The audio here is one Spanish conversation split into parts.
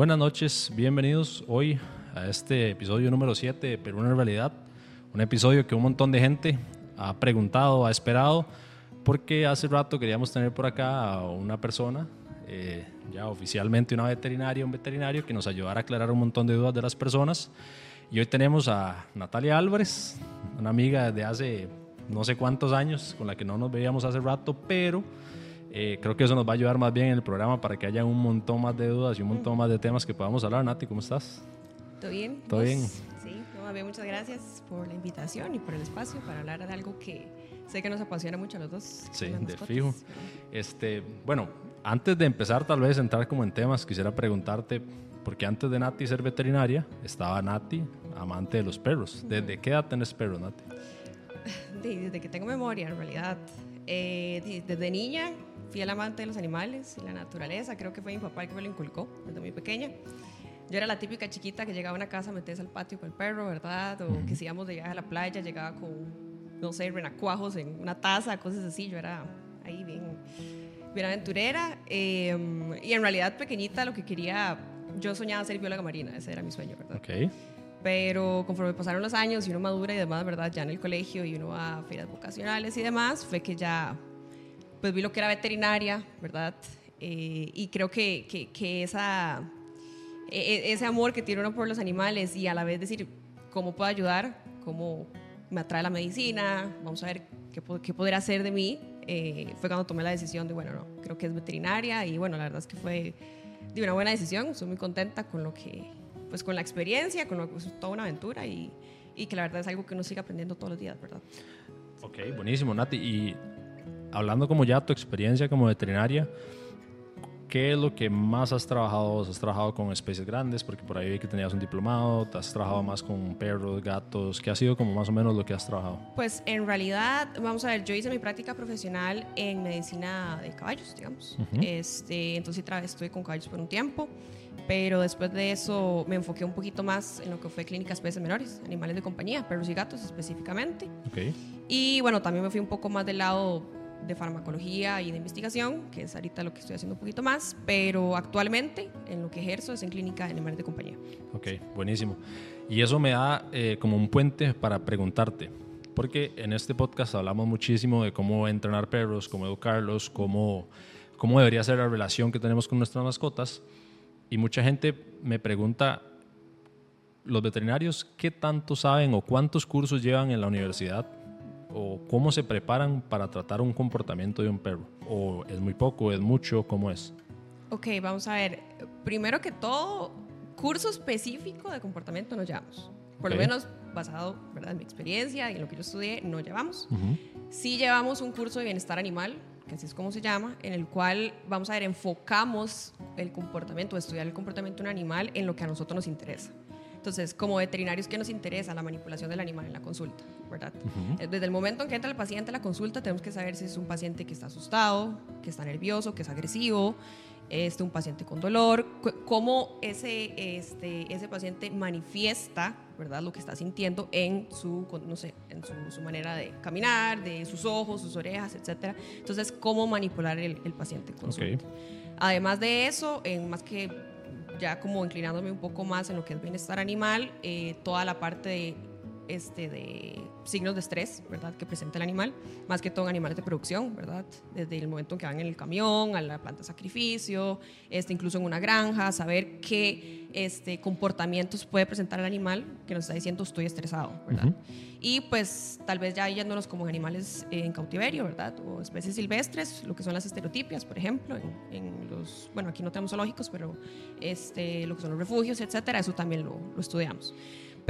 Buenas noches, bienvenidos hoy a este episodio número 7 de Perú en realidad. Un episodio que un montón de gente ha preguntado, ha esperado, porque hace rato queríamos tener por acá a una persona, eh, ya oficialmente una veterinaria, un veterinario que nos ayudara a aclarar un montón de dudas de las personas. Y hoy tenemos a Natalia Álvarez, una amiga de hace no sé cuántos años, con la que no nos veíamos hace rato, pero eh, creo que eso nos va a ayudar más bien en el programa para que haya un montón más de dudas y un montón más de temas que podamos hablar. Nati, ¿cómo estás? ¿Todo bien? ¿Todo bien? Sí, no, bien, muchas gracias por la invitación y por el espacio para hablar de algo que sé que nos apasiona mucho a los dos. Sí, de fijo. Este, bueno, antes de empezar tal vez entrar como en temas, quisiera preguntarte, porque antes de Nati ser veterinaria, estaba Nati, amante de los perros. ¿Desde qué edad tenés perros, Nati? Desde que tengo memoria, en realidad. Eh, desde niña fui el amante de los animales y la naturaleza. Creo que fue mi papá el que me lo inculcó desde muy pequeña. Yo era la típica chiquita que llegaba a una casa a meterse al patio con el perro, ¿verdad? O que si íbamos de viaje a la playa, llegaba con, no sé, renacuajos en una taza, cosas así. Yo era ahí bien, bien aventurera. Em, y en realidad, pequeñita, lo que quería, yo soñaba ser bióloga marina, ese era mi sueño, ¿verdad? Ok. Pero conforme pasaron los años y uno madura y demás, ¿verdad? Ya en el colegio y uno a ferias vocacionales y demás, fue que ya pues vi lo que era veterinaria, ¿verdad? Eh, y creo que, que, que esa, e, e, ese amor que tiene uno por los animales y a la vez decir cómo puedo ayudar, cómo me atrae la medicina, vamos a ver qué, qué poder hacer de mí, eh, fue cuando tomé la decisión de, bueno, no, creo que es veterinaria y bueno, la verdad es que fue de una buena decisión, estoy muy contenta con lo que, pues con la experiencia, con lo que es toda una aventura y, y que la verdad es algo que uno sigue aprendiendo todos los días, ¿verdad? Ok, buenísimo, Nati. Y hablando como ya tu experiencia como veterinaria, ¿qué es lo que más has trabajado? ¿Has trabajado con especies grandes? Porque por ahí vi que tenías un diplomado, ¿te has trabajado más con perros, gatos? ¿Qué ha sido como más o menos lo que has trabajado? Pues en realidad, vamos a ver, yo hice mi práctica profesional en medicina de caballos, digamos. este, entonces estuve con caballos por un tiempo, pero después de eso me enfoqué un poquito más en lo que fue clínica especies menores, animales de compañía, perros y gatos específicamente. Okay. Y bueno, también me fui un poco más del lado de farmacología y de investigación, que es ahorita lo que estoy haciendo un poquito más, pero actualmente en lo que ejerzo es en clínica de animales de compañía. Ok, buenísimo. Y eso me da eh, como un puente para preguntarte, porque en este podcast hablamos muchísimo de cómo entrenar perros, cómo educarlos, cómo, cómo debería ser la relación que tenemos con nuestras mascotas, y mucha gente me pregunta, los veterinarios, ¿qué tanto saben o cuántos cursos llevan en la universidad o cómo se preparan para tratar un comportamiento de un perro? ¿O es muy poco, es mucho? ¿Cómo es? Ok, vamos a ver. Primero que todo, curso específico de comportamiento no llevamos. Por lo menos basado ¿verdad? en mi experiencia y en lo que yo estudié, no llevamos. Sí llevamos un curso de bienestar animal, que así es como se llama, en el cual, vamos a ver, enfocamos el comportamiento, estudiar el comportamiento de un animal en lo que a nosotros nos interesa. Entonces, como veterinarios, ¿qué nos interesa? La manipulación del animal en la consulta, ¿verdad? Desde el momento en que entra el paciente a la consulta, tenemos que saber si es un paciente que está asustado, que está nervioso, que es agresivo, este, un paciente con dolor, cómo ese, este, ese paciente manifiesta, ¿verdad? Lo que está sintiendo en su, no sé, en su, manera de caminar, de sus ojos, sus orejas, etc. Entonces, cómo manipular el, paciente consulta. Además de eso, en más que ya como inclinándome un poco más en lo que es bienestar animal, eh, toda la parte de, este, de signos de estrés, ¿verdad? Que presenta el animal, más que todo en animales de producción, ¿verdad? Desde el momento en que van en el camión, a la planta de sacrificio, este, incluso en una granja, saber qué este, comportamientos puede presentar el animal que nos está diciendo estoy estresado, ¿verdad? Y pues tal vez ya yéndonos como animales en cautiverio, ¿verdad? O especies silvestres, lo que son las estereotipias, por ejemplo, en, los, bueno, aquí no tenemos zoológicos, pero este, lo que son los refugios, etcétera, eso también lo, lo estudiamos.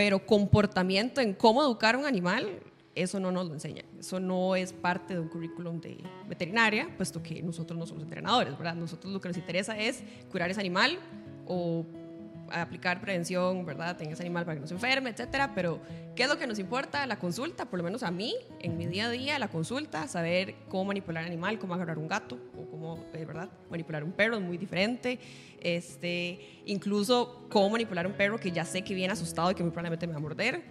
Pero comportamiento en cómo educar a un animal, eso no nos lo enseña. Eso no es parte de un currículum de veterinaria, puesto que nosotros no somos entrenadores, ¿verdad? Nosotros lo que nos interesa es curar ese animal o aplicar prevención, ¿verdad? En ese animal para que no se enferme, etcétera. Pero, ¿qué es lo que nos importa? La consulta, por lo menos a mí, en mi día a día, la consulta, saber cómo manipular un animal, cómo agarrar un gato o cómo, eh, ¿verdad? Manipular un perro es muy diferente. Este, incluso cómo manipular un perro que ya sé que viene asustado y que muy probablemente me va a morder.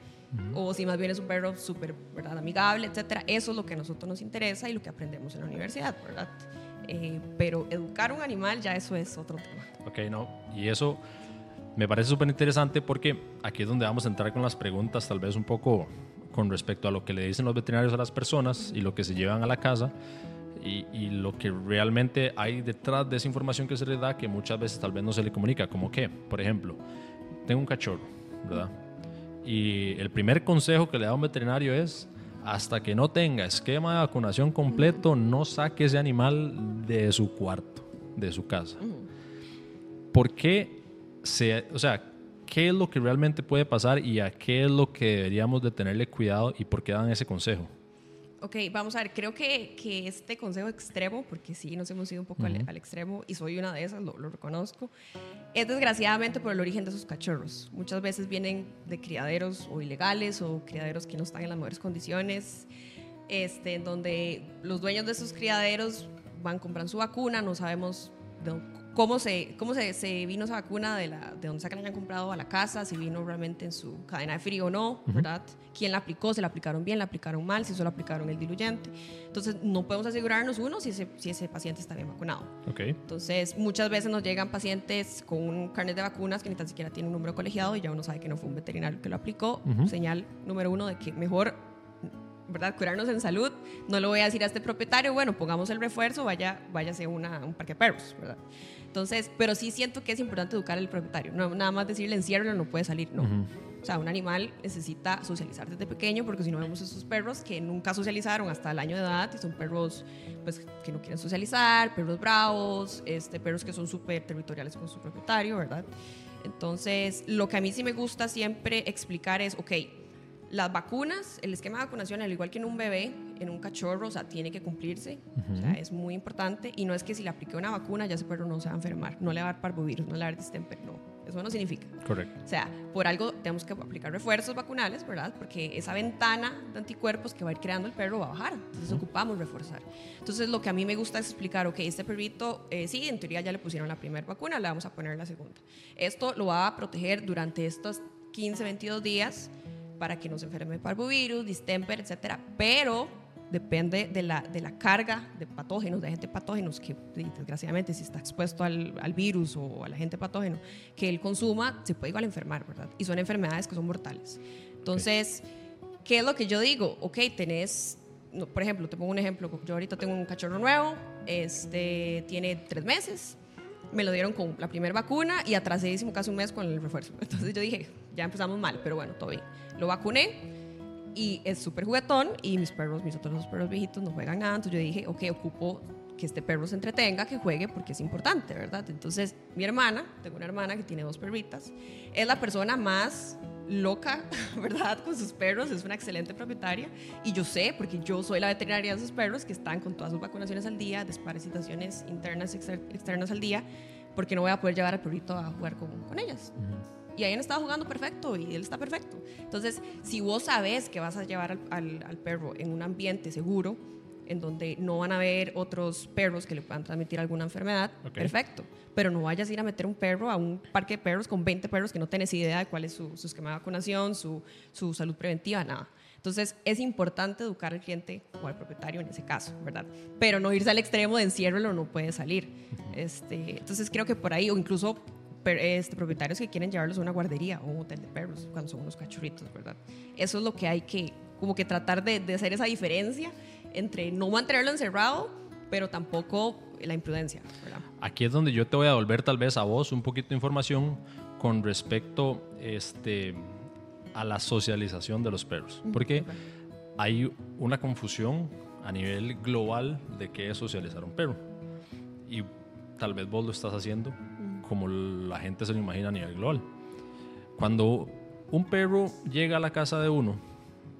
O si más bien es un perro súper, ¿verdad? Amigable, etcétera. Eso es lo que a nosotros nos interesa y lo que aprendemos en la universidad, ¿verdad? eh, pero educar un animal ya eso es otro tema. Ok, no, y eso me parece súper interesante porque aquí es donde vamos a entrar con las preguntas, tal vez un poco con respecto a lo que le dicen los veterinarios a las personas y lo que se llevan a la casa y, y, lo que realmente hay detrás de esa información que se le da que muchas veces tal vez no se le comunica, como que, por ejemplo, tengo un cachorro, ¿verdad? Y el primer consejo que le da un veterinario es, hasta que no tenga esquema de vacunación completo, no saque ese animal de su cuarto, de su casa. ¿Por qué se, o sea, qué es lo que realmente puede pasar y a qué es lo que deberíamos de tenerle cuidado y por qué dan ese consejo? Ok, vamos a ver, creo que, que este consejo extremo, porque sí nos hemos ido un poco al, al, extremo y soy una de esas, lo, lo, reconozco, es desgraciadamente por el origen de sus cachorros. Muchas veces vienen de criaderos o ilegales o criaderos que no están en las mejores condiciones, este, en donde los dueños de esos criaderos van, compran su vacuna, no sabemos de, cómo se, cómo se, se, vino esa vacuna, de, la, de dónde se la hayan comprado a la casa, si vino realmente en su cadena de frío o no, ¿verdad? ¿Quién la aplicó? ¿Se la aplicaron bien? ¿La aplicaron mal? ¿Si solo aplicaron el diluyente? Entonces, no podemos asegurarnos, uno, si ese, si ese paciente está bien vacunado. Okay. Entonces, muchas veces nos llegan pacientes con un carnet de vacunas que ni tan siquiera tiene un número colegiado y ya uno sabe que no fue un veterinario que lo aplicó. Señal número uno de que mejor ¿verdad? Curarnos en salud. No lo voy a decir a este propietario, bueno, pongamos el refuerzo, vaya, váyase a una, un parque de perros, ¿verdad? Entonces, pero sí siento que es importante educar al propietario. No, nada más decirle encierro no puede salir, no. Uh -huh. O sea, un animal necesita socializar desde pequeño porque si no vemos esos perros que nunca socializaron hasta el año de edad y son perros pues, que no quieren socializar, perros bravos, este, perros que son súper territoriales con su propietario, ¿verdad? Entonces, lo que a mí sí me gusta siempre explicar es, ok, las vacunas, el esquema de vacunación, al igual que en un bebé, en un cachorro, o sea, tiene que cumplirse, uh -huh. o sea, es muy importante y no es que si le aplique una vacuna ya ese perro no se va a enfermar, no le va a dar parvovirus, no le va a dar distemper, no, eso no significa. Correcto. O sea, por algo tenemos que aplicar refuerzos vacunales, ¿verdad? Porque esa ventana de anticuerpos que va a ir creando el perro va a bajar, entonces uh -huh. ocupamos reforzar. Entonces, lo que a mí me gusta es explicar, ok, este perrito, eh, sí, en teoría ya le pusieron la primera vacuna, le vamos a poner la segunda. Esto lo va a proteger durante estos 15, 22 días para que no se enferme parvovirus, distemper, etcétera, pero depende de la, de la carga de patógenos, de agentes patógenos que desgraciadamente si está expuesto al, al, virus o al agente patógeno que él consuma, se puede igual enfermar, ¿verdad? Y son enfermedades que son mortales. Entonces, okay. ¿qué es lo que yo digo? Ok, tenés, por ejemplo, te pongo un ejemplo, yo ahorita tengo un cachorro nuevo, este, tiene tres meses, me lo dieron con la primera vacuna y atrasadísimo casi un mes con el refuerzo. Entonces yo dije, ya empezamos mal, pero bueno, todo bien. Lo vacuné y es súper juguetón y mis perros, mis otros dos perros viejitos no juegan nada. Entonces yo dije, ok, ocupo que este perro se entretenga, que juegue, porque es importante, ¿verdad? Entonces mi hermana, tengo una hermana que tiene dos perritas, es la persona más loca, ¿verdad? Con sus perros, es una excelente propietaria y yo sé, porque yo soy la veterinaria de esos perros que están con todas sus vacunaciones al día, desparasitaciones internas, exter externas al día, porque no voy a poder llevar al perrito a jugar con, con ellas. Uh -huh y ahí han estado jugando perfecto y él está perfecto. Entonces, si vos sabes que vas a llevar al, al, al, perro en un ambiente seguro, en donde no van a haber otros perros que le puedan transmitir alguna enfermedad, okay. perfecto. Pero no vayas a ir a meter un perro a un parque de perros con 20 perros que no tenés idea de cuál es su, su esquema de vacunación, su, su salud preventiva, nada. Entonces, es importante educar al cliente o al propietario en ese caso, ¿verdad? Pero no irse al extremo de enciérralo, no puede salir. Este, entonces, creo que por ahí, o incluso este, propietarios que quieren llevarlos a una guardería o un hotel de perros cuando son unos cachorritos, ¿verdad? Eso es lo que hay que, como que tratar de, de hacer esa diferencia entre no mantenerlo encerrado, pero tampoco la imprudencia, ¿verdad? Aquí es donde yo te voy a devolver tal vez a vos un poquito de información con respecto este, a la socialización de los perros, porque hay una confusión a nivel global de qué es socializar un perro. Y tal vez vos lo estás haciendo como la gente se lo imagina a nivel global. Cuando un perro llega a la casa de uno,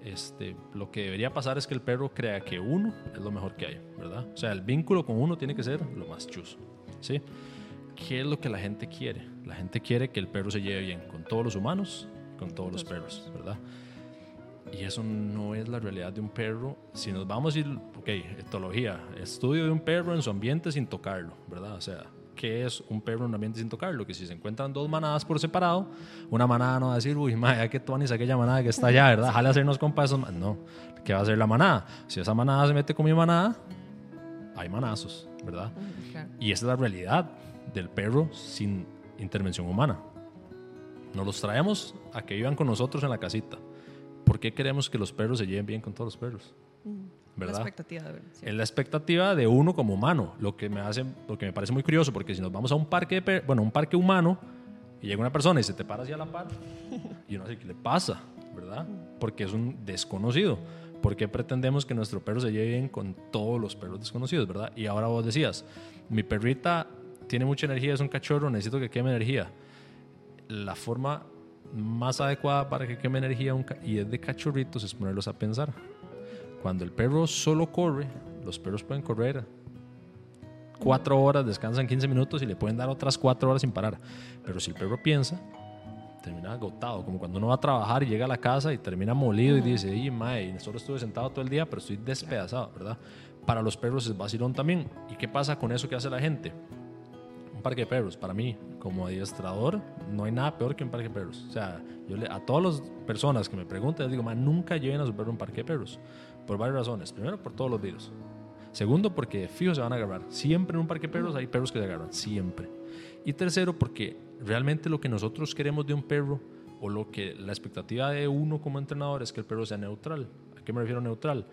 este, lo que debería pasar es que el perro crea que uno es lo mejor que hay, ¿verdad? O sea, el vínculo con uno tiene que ser lo más chuso, ¿sí? ¿Qué es lo que la gente quiere? La gente quiere que el perro se lleve bien con todos los humanos, con todos los perros, ¿verdad? Y eso no es la realidad de un perro. Si nos vamos a ir, ok, etología, estudio de un perro en su ambiente sin tocarlo, ¿verdad? O sea, qué es un perro en un ambiente sin tocarlo, que si se encuentran dos manadas por separado, una manada no va a decir, uy, madre, que tú es aquella manada que está allá, ¿verdad? Jale hacernos compas No, ¿qué va a hacer la manada? Si esa manada se mete con mi manada, hay manazos, ¿verdad? Claro. Y esa es la realidad del perro sin intervención humana. Nos los traemos a que vivan con nosotros en la casita. ¿Por qué queremos que los perros se lleven bien con todos los perros? La ¿Verdad? expectativa de ver. sí. Es la expectativa de uno como humano, lo que me hace, lo que me parece muy curioso, porque si nos vamos a un parque, de bueno, un parque humano y llega una persona y se te para hacia la par, y uno dice, ¿qué le pasa? ¿Verdad? Porque es un desconocido. ¿Por qué pretendemos que nuestro perro se lleve bien con todos los perros desconocidos, verdad? Y ahora vos decías, mi perrita tiene mucha energía, es un cachorro, necesito que queme energía. La forma más adecuada para que queme energía un y es de cachorritos es ponerlos a pensar. Cuando el perro solo corre, los perros pueden correr cuatro horas, descansan 15 minutos y le pueden dar otras cuatro horas sin parar. Pero si el perro piensa, termina agotado, como cuando uno va a trabajar y llega a la casa y termina molido y dice, y mae, solo estuve sentado todo el día, pero estoy despedazado, ¿verdad? Para los perros es vacilón también. ¿Y qué pasa con eso que hace la gente? Un parque de perros, para mí, como adiestrador, no hay nada peor que un parque de perros. O sea, yo le, a todas las personas que me preguntan, les digo, "Ma, nunca lleven a su perro un parque de perros. Por varias razones. Primero, por todos los virus. Segundo, porque fijo se van a agarrar. Siempre en un parque de perros hay perros que se agarran. Siempre. Y tercero, porque realmente lo que nosotros queremos de un perro o lo que la expectativa de uno como entrenador es que el perro sea neutral. ¿A qué me refiero neutral?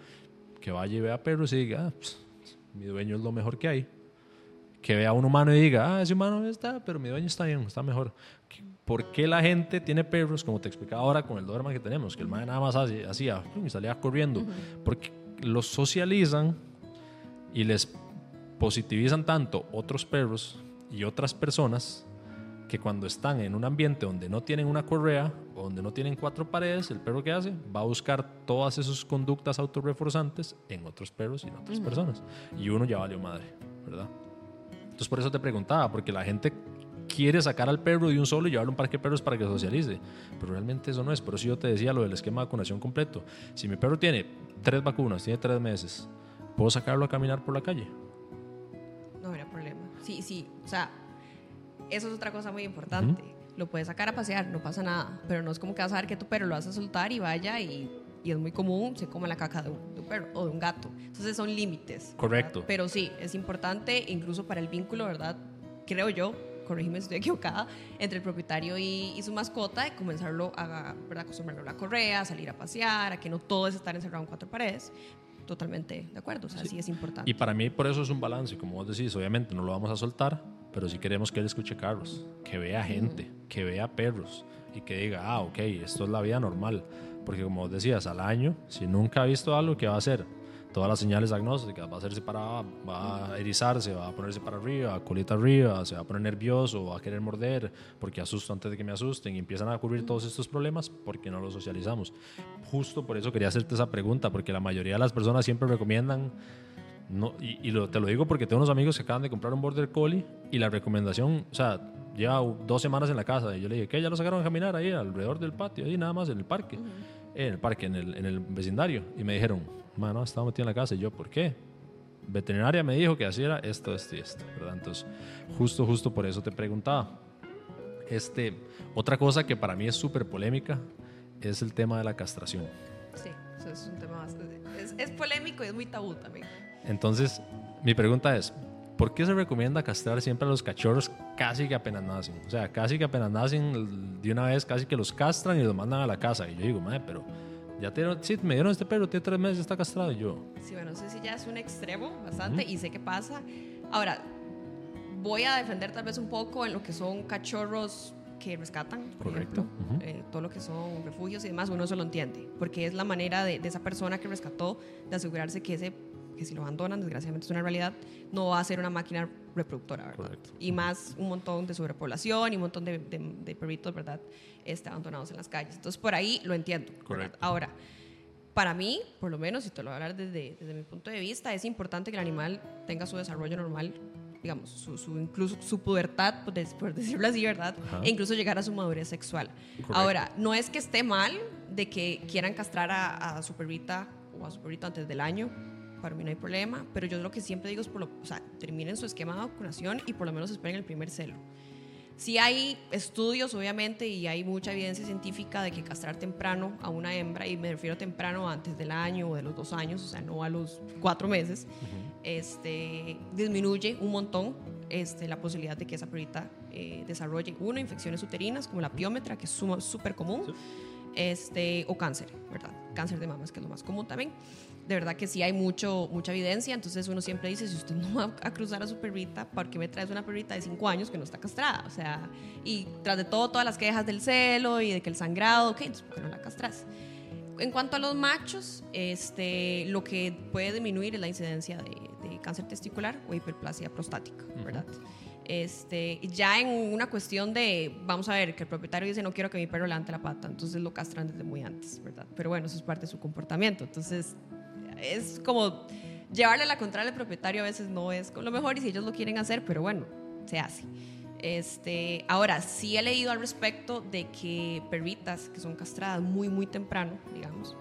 Que vaya y vea perros y diga, ah, pues, mi dueño es lo mejor que hay que vea a un humano y diga, ah, ese humano está, pero mi dueño está bien, está mejor. ¿Por qué la gente tiene perros, como te explicaba ahora con el Doberman que tenemos, que el man nada más hacía, y salía corriendo? Porque los socializan y les positivizan tanto otros perros y otras personas que cuando están en un ambiente donde no tienen una correa o donde no tienen cuatro paredes, el perro que hace va a buscar todas esas conductas autorreforzantes en otros perros y en otras personas. Y uno ya valió madre, ¿verdad? Entonces por eso te preguntaba, porque la gente quiere sacar al perro de un solo y llevarlo a un parque de perros para que socialice, pero realmente eso no es. Por eso yo te decía lo del esquema de vacunación completo. Si mi perro tiene tres vacunas, tiene tres meses, ¿puedo sacarlo a caminar por la calle? No habría problema. Sí, sí. O sea, eso es otra cosa muy importante. Lo puedes sacar a pasear, no pasa nada. Pero no es como que vas a ver que tu perro lo vas a soltar y vaya y, y es muy común, se come la caca de un, de un perro o de un gato. Entonces son límites. ¿verdad? Correcto. Pero sí, es importante incluso para el vínculo, ¿verdad? Creo yo, corrígeme si estoy equivocada, entre el propietario y, y su mascota, de comenzarlo a ¿verdad? acostumbrarlo a la correa, a salir a pasear, a que no todo es estar encerrado en cuatro paredes. Totalmente de acuerdo, o sea, sí, es importante. Y para mí por eso es un balance, como vos decís, obviamente no lo vamos a soltar, pero si queremos que él escuche carros, que vea gente, que vea perros y que diga, ah, ok, esto es la vida normal. Porque como decías, al año, si nunca ha visto algo, ¿qué va a hacer? Todas las señales diagnósticas, va a hacerse para, va a erizarse, va a ponerse para arriba, colita arriba, se va a poner nervioso, va a querer morder, porque asusto antes de que me asusten y empiezan a ocurrir todos estos problemas porque no los socializamos. Justo por eso quería hacerte esa pregunta, porque la mayoría de las personas siempre recomiendan no, y, y lo- te lo digo porque tengo unos amigos que acaban de comprar un Border Collie y la recomendación, o sea, lleva dos semanas en la casa y yo le dije, ¿qué? ¿Ya lo sacaron a caminar ahí alrededor del patio, ahí nada más en el parque? Eh, en el parque, en el, en el vecindario. Y me dijeron, mano, estaba metido en la casa. Y yo, ¿por qué? Veterinaria me dijo que así era esto, esto y esto, ¿verdad? Entonces, justo, justo por eso te preguntaba. Este, otra cosa que para mí es súper polémica es el tema de la castración. Sí, eso es un tema bastante. Es, es polémico y es muy tabú también. Entonces, mi pregunta es, ¿por qué se recomienda castrar siempre a los cachorros casi que apenas nacen? O sea, casi que apenas nacen, de una vez casi que los castran y los mandan a la casa. Y yo digo, madre, pero ya te, sí, me dieron este perro, tiene tres meses, está castrado. Y yo, Sí, bueno, no sé si ya es un extremo bastante y sé qué pasa. Ahora, voy a defender tal vez un poco en lo que son cachorros que rescatan, por Correcto, ejemplo, ujú. eh, todo lo que son refugios y demás, uno se lo entiende, porque es la manera de, de esa persona que rescató de asegurarse que ese que si lo abandonan, desgraciadamente es una realidad, no va a ser una máquina reproductora, ¿verdad? Correcto. Y más un montón de sobrepoblación y un montón de, de- de perritos, ¿verdad? Este, abandonados en las calles. Entonces, por ahí lo entiendo. Correcto. Ahora, para mí, por lo menos, y te lo voy a hablar desde, desde mi punto de vista, es importante que el animal tenga su desarrollo normal, digamos, su, su- incluso su pubertad, por decirlo así, ¿verdad? Ajá. E incluso llegar a su madurez sexual. Correcto. Ahora, no es que esté mal de que quieran castrar a, a su perrita o a su perrito antes del año. Para mí no hay problema, pero yo lo que siempre digo es, por lo, o sea, terminen su esquema de vacunación y por lo menos esperen el primer celo. Sí hay estudios, obviamente, y hay mucha evidencia científica de que castrar temprano a una hembra, y me refiero temprano antes del año o de los dos años, o sea, no a los cuatro meses, este, disminuye un montón este, la posibilidad de que esa perrita eh, desarrolle, uno, infecciones uterinas como la piómetra, que es súper común, este, o cáncer, ¿verdad? Cáncer de mamas, que es lo más común también de verdad que sí hay mucho, mucha evidencia, entonces uno siempre dice, si usted no va a cruzar a su perrita, ¿por qué me traes una perrita de 5 años que no está castrada? O sea, y tras de todo, todas las quejas del celo y de que el sangrado, ok, entonces ¿por qué no la castras? En cuanto a los machos, este, lo que puede disminuir es la incidencia de, cáncer testicular o hiperplasia prostática, ¿verdad? Este, ya en una cuestión de, vamos a ver, que el propietario dice no quiero que mi perro levante la pata, entonces lo castran desde muy antes, ¿verdad? Pero bueno, eso es parte de su comportamiento. Entonces, es como llevarle la contraria al propietario a veces no es lo mejor y si ellos lo quieren hacer, pero bueno, se hace. Este, ahora, sí he leído al respecto de que perritas que son castradas muy, muy temprano, digamos,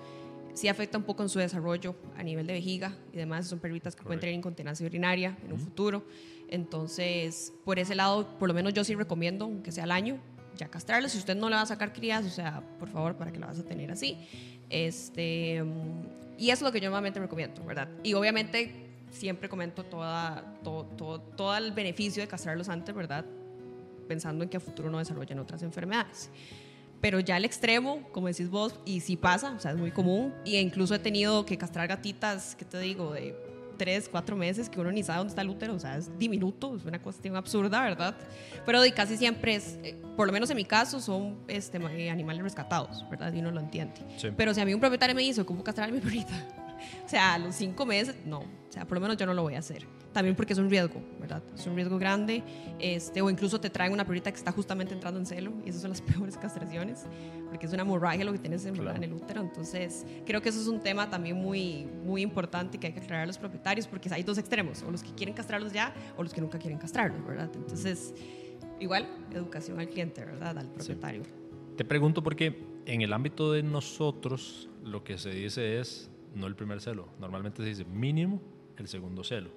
sí afecta un poco en su desarrollo a nivel de vejiga y demás. Son perritas que pueden tener incontinencia urinaria en un futuro. Entonces, por ese lado, por lo menos yo sí recomiendo, que sea al año, ya castrarla. Si usted no le va a sacar crías, o sea, por favor, para que la vas a tener así. Este, y eso es lo que yo normalmente recomiendo, ¿verdad? Y obviamente siempre comento toda, todo, todo, todo el beneficio de castrarlos antes, ¿verdad? Pensando en que a futuro no desarrollen otras enfermedades. Pero ya el extremo, como decís vos, y sí pasa, o sea, es muy común. Y incluso he tenido que castrar gatitas, ¿qué te digo? De tres, cuatro meses que uno ni sabe dónde está el útero, o sea, es diminuto, es una cuestión absurda, ¿verdad? Pero de casi siempre es, eh, por lo menos en mi caso, son este, eh, animales rescatados, ¿verdad? Y uno lo entiende. Pero si a mí un propietario me dice, ¿cómo castrar a mi perrita? O sea, a los cinco meses, no. O sea, por lo menos yo no lo voy a hacer. También porque es un riesgo, ¿verdad? Es un riesgo grande. Este, o incluso te traen una perrita que está justamente entrando en celo. Y esas son las peores castraciones. Porque es una hemorragia lo que tienes en, en el útero. Entonces, creo que eso es un tema también muy, muy importante que hay que aclarar a los propietarios. Porque hay dos extremos. O los que quieren castrarlos ya o los que nunca quieren castrarlos, ¿verdad? Entonces, igual, educación al cliente, ¿verdad? Al propietario. Te pregunto porque en el ámbito de nosotros lo que se dice es no el primer celo. Normalmente se dice mínimo el segundo celo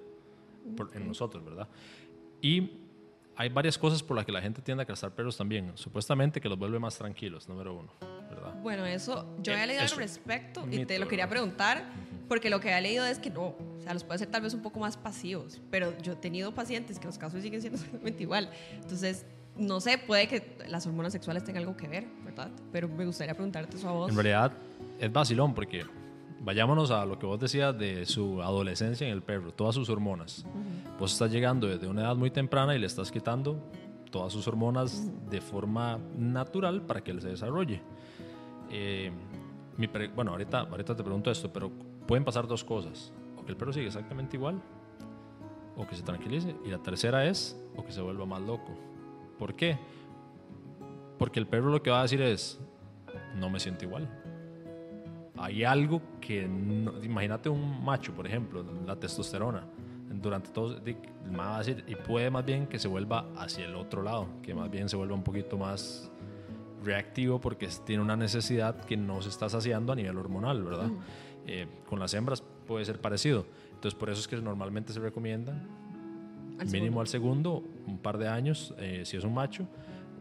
en nosotros, ¿verdad? Y hay varias cosas por las que la gente tiende a castrar perros también. Supuestamente que los vuelve más tranquilos, número uno, ¿verdad? Bueno, eso yo he leído al respecto y te lo quería preguntar porque lo que he leído es que no, o sea, los puede hacer tal vez un poco más pasivos, pero yo he tenido pacientes que los casos siguen siendo exactamente igual. Entonces, no sé, puede que las hormonas sexuales tengan algo que ver, ¿verdad? Pero me gustaría preguntarte eso a vos. En realidad es vacilón porque vayámonos a lo que vos decías de su adolescencia en el perro, todas sus hormonas. Vos estás llegando desde una edad muy temprana y le estás quitando todas sus hormonas de forma natural para que él se desarrolle. Eh, bueno, ahorita, ahorita te pregunto esto, pero pueden pasar dos cosas. O que el perro siga exactamente igual, o que se tranquilice. Y la tercera es, o que se vuelva más loco. ¿Por qué? Porque el perro lo que va a decir es, no me siento igual hay algo que, imagínate un macho, por ejemplo, la testosterona, durante todo, y puede más bien que se vuelva hacia el otro lado, que más bien se vuelva un poquito más reactivo porque tiene una necesidad que no se está saciando a nivel hormonal, ¿verdad? Eh, con las hembras puede ser parecido. Entonces, por eso es que normalmente se recomiendan mínimo al segundo, un par de años, eh, si es un macho.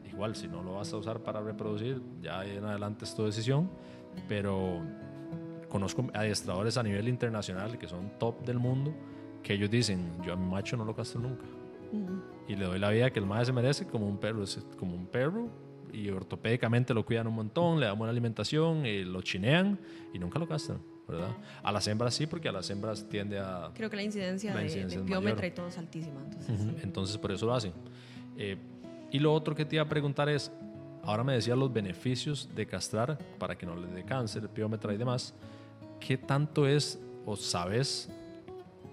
Igual, si no lo vas a usar para reproducir, ya en adelante es tu decisión, pero conozco adiestradores a nivel internacional que son top del mundo, que ellos dicen, yo a mi macho no lo castro nunca. Y le doy la vida que el macho se merece como un perro, es como un perro y ortopédicamente lo cuidan un montón, le dan buena alimentación, y lo chinean y nunca lo castran, ¿verdad? A las hembras sí, porque a las hembras tiende a... Creo que la incidencia, de, de y todo es altísima. Entonces, entonces por eso lo hacen. Eh, y lo otro que te iba a preguntar es, ahora me decías los beneficios de castrar para que no le dé cáncer, piómetra y demás. ¿qué tanto es o sabes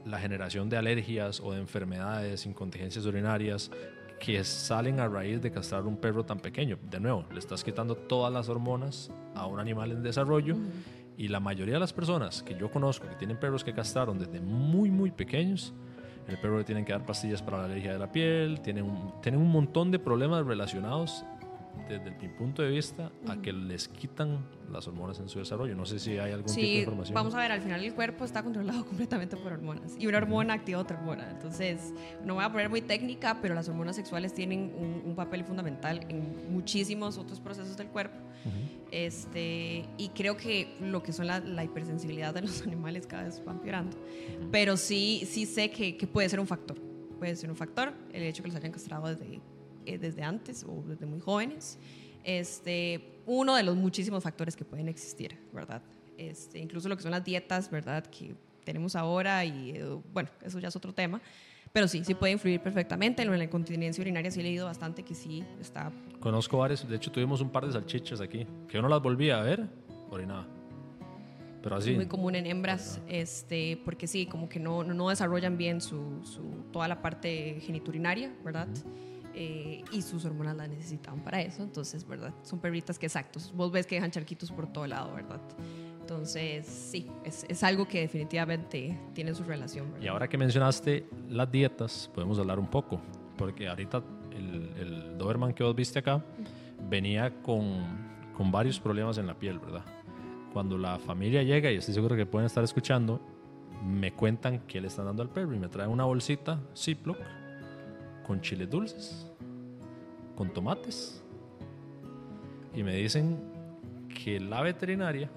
la generación de alergias o de enfermedades, incontinencias urinarias que salen a raíz de castrar un perro tan pequeño? De nuevo, le estás quitando todas las hormonas a un animal en desarrollo y la mayoría de las personas que yo conozco que tienen perros que castraron desde muy, muy pequeños, el perro le tienen que dar pastillas para la alergia de la piel, tienen un, tienen un montón de problemas relacionados desde mi punto de vista, a que les quitan las hormonas en su desarrollo. No sé si hay algún sí, tipo de información. Vamos a ver, al final el cuerpo está controlado completamente por hormonas y una hormona activa otra hormona. Entonces, no voy a poner muy técnica, pero las hormonas sexuales tienen un, papel fundamental en muchísimos otros procesos del cuerpo. este, y creo que lo que son la, la, hipersensibilidad de los animales cada vez va empeorando. Pero sí, sí sé que, que, puede ser un factor. Puede ser un factor el hecho que los hayan castrado desde, eh, desde antes o desde muy jóvenes este, uno de los muchísimos factores que pueden existir, ¿verdad? Este, incluso lo que son las dietas, ¿verdad? Que tenemos ahora y eh, bueno, eso ya es otro tema. Pero sí, sí puede influir perfectamente. En la incontinencia urinaria sí he leído bastante que sí está... Conozco varios, de hecho tuvimos un par de salchichas aquí, que yo no las volví a ver, orinaba. Pero así. Es muy común en hembras, este, porque sí, como que no, no desarrollan bien su, su, toda la parte geniturinaria, ¿verdad? Eh, y sus hormonas la necesitaban para eso. Entonces, ¿verdad? Son perritas que exactos. Vos ves que dejan charquitos por todo lado, ¿verdad? Entonces, sí, es, es algo que definitivamente tiene su relación. Y ahora que mencionaste las dietas, podemos hablar un poco, porque ahorita el, el Doberman que vos viste acá venía con, con varios problemas en la piel, ¿verdad? Cuando la familia llega, y estoy seguro que pueden estar escuchando, me cuentan que le están dando al perro y me traen una bolsita Ziploc con chiles dulces, con tomates. Y me dicen que la veterinaria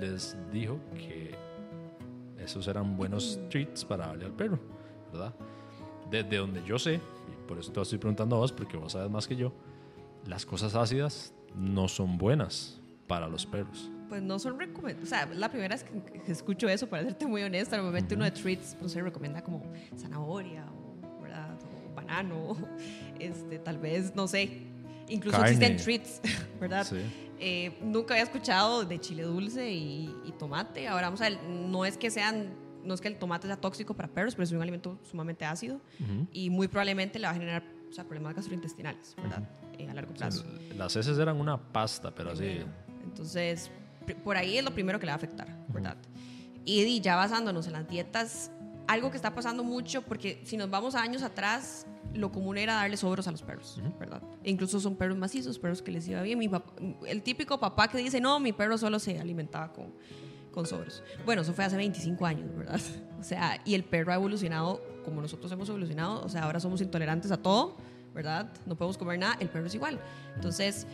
les dijo que esos eran buenos treats para darle al perro, ¿verdad? Desde donde yo sé, y por eso te estoy preguntando a vos, porque vos sabes más que yo, las cosas ácidas no son buenas para los perros. Pues no son recomendadas. O sea, la primera vez que escucho eso, para serte muy honesta, normalmente uno de treats no se recomienda como zanahoria banano, este, tal vez, no sé, incluso existen treats, ¿verdad? Eh, nunca había escuchado de chile dulce y, tomate. Ahora vamos a ver, no es que sean, no es que el tomate sea tóxico para perros, pero es un alimento sumamente ácido y muy probablemente le va a generar o sea, problemas gastrointestinales, ¿verdad? Eh, a largo plazo. las heces eran una pasta, pero así. Entonces, por ahí es lo primero que le va a afectar, ¿verdad? Y ya basándonos en las dietas algo que está pasando mucho, porque si nos vamos a años atrás, lo común era darle sobros a los perros, ¿verdad? E incluso son perros macizos, perros que les iba bien. Mi el típico papá que dice, no, mi perro solo se alimentaba con, con sobros. Bueno, eso fue hace 25 años, ¿verdad? O sea, y el perro ha evolucionado como nosotros hemos evolucionado, o sea, ahora somos intolerantes a todo, ¿verdad? No podemos comer nada, el perro es igual. Entonces,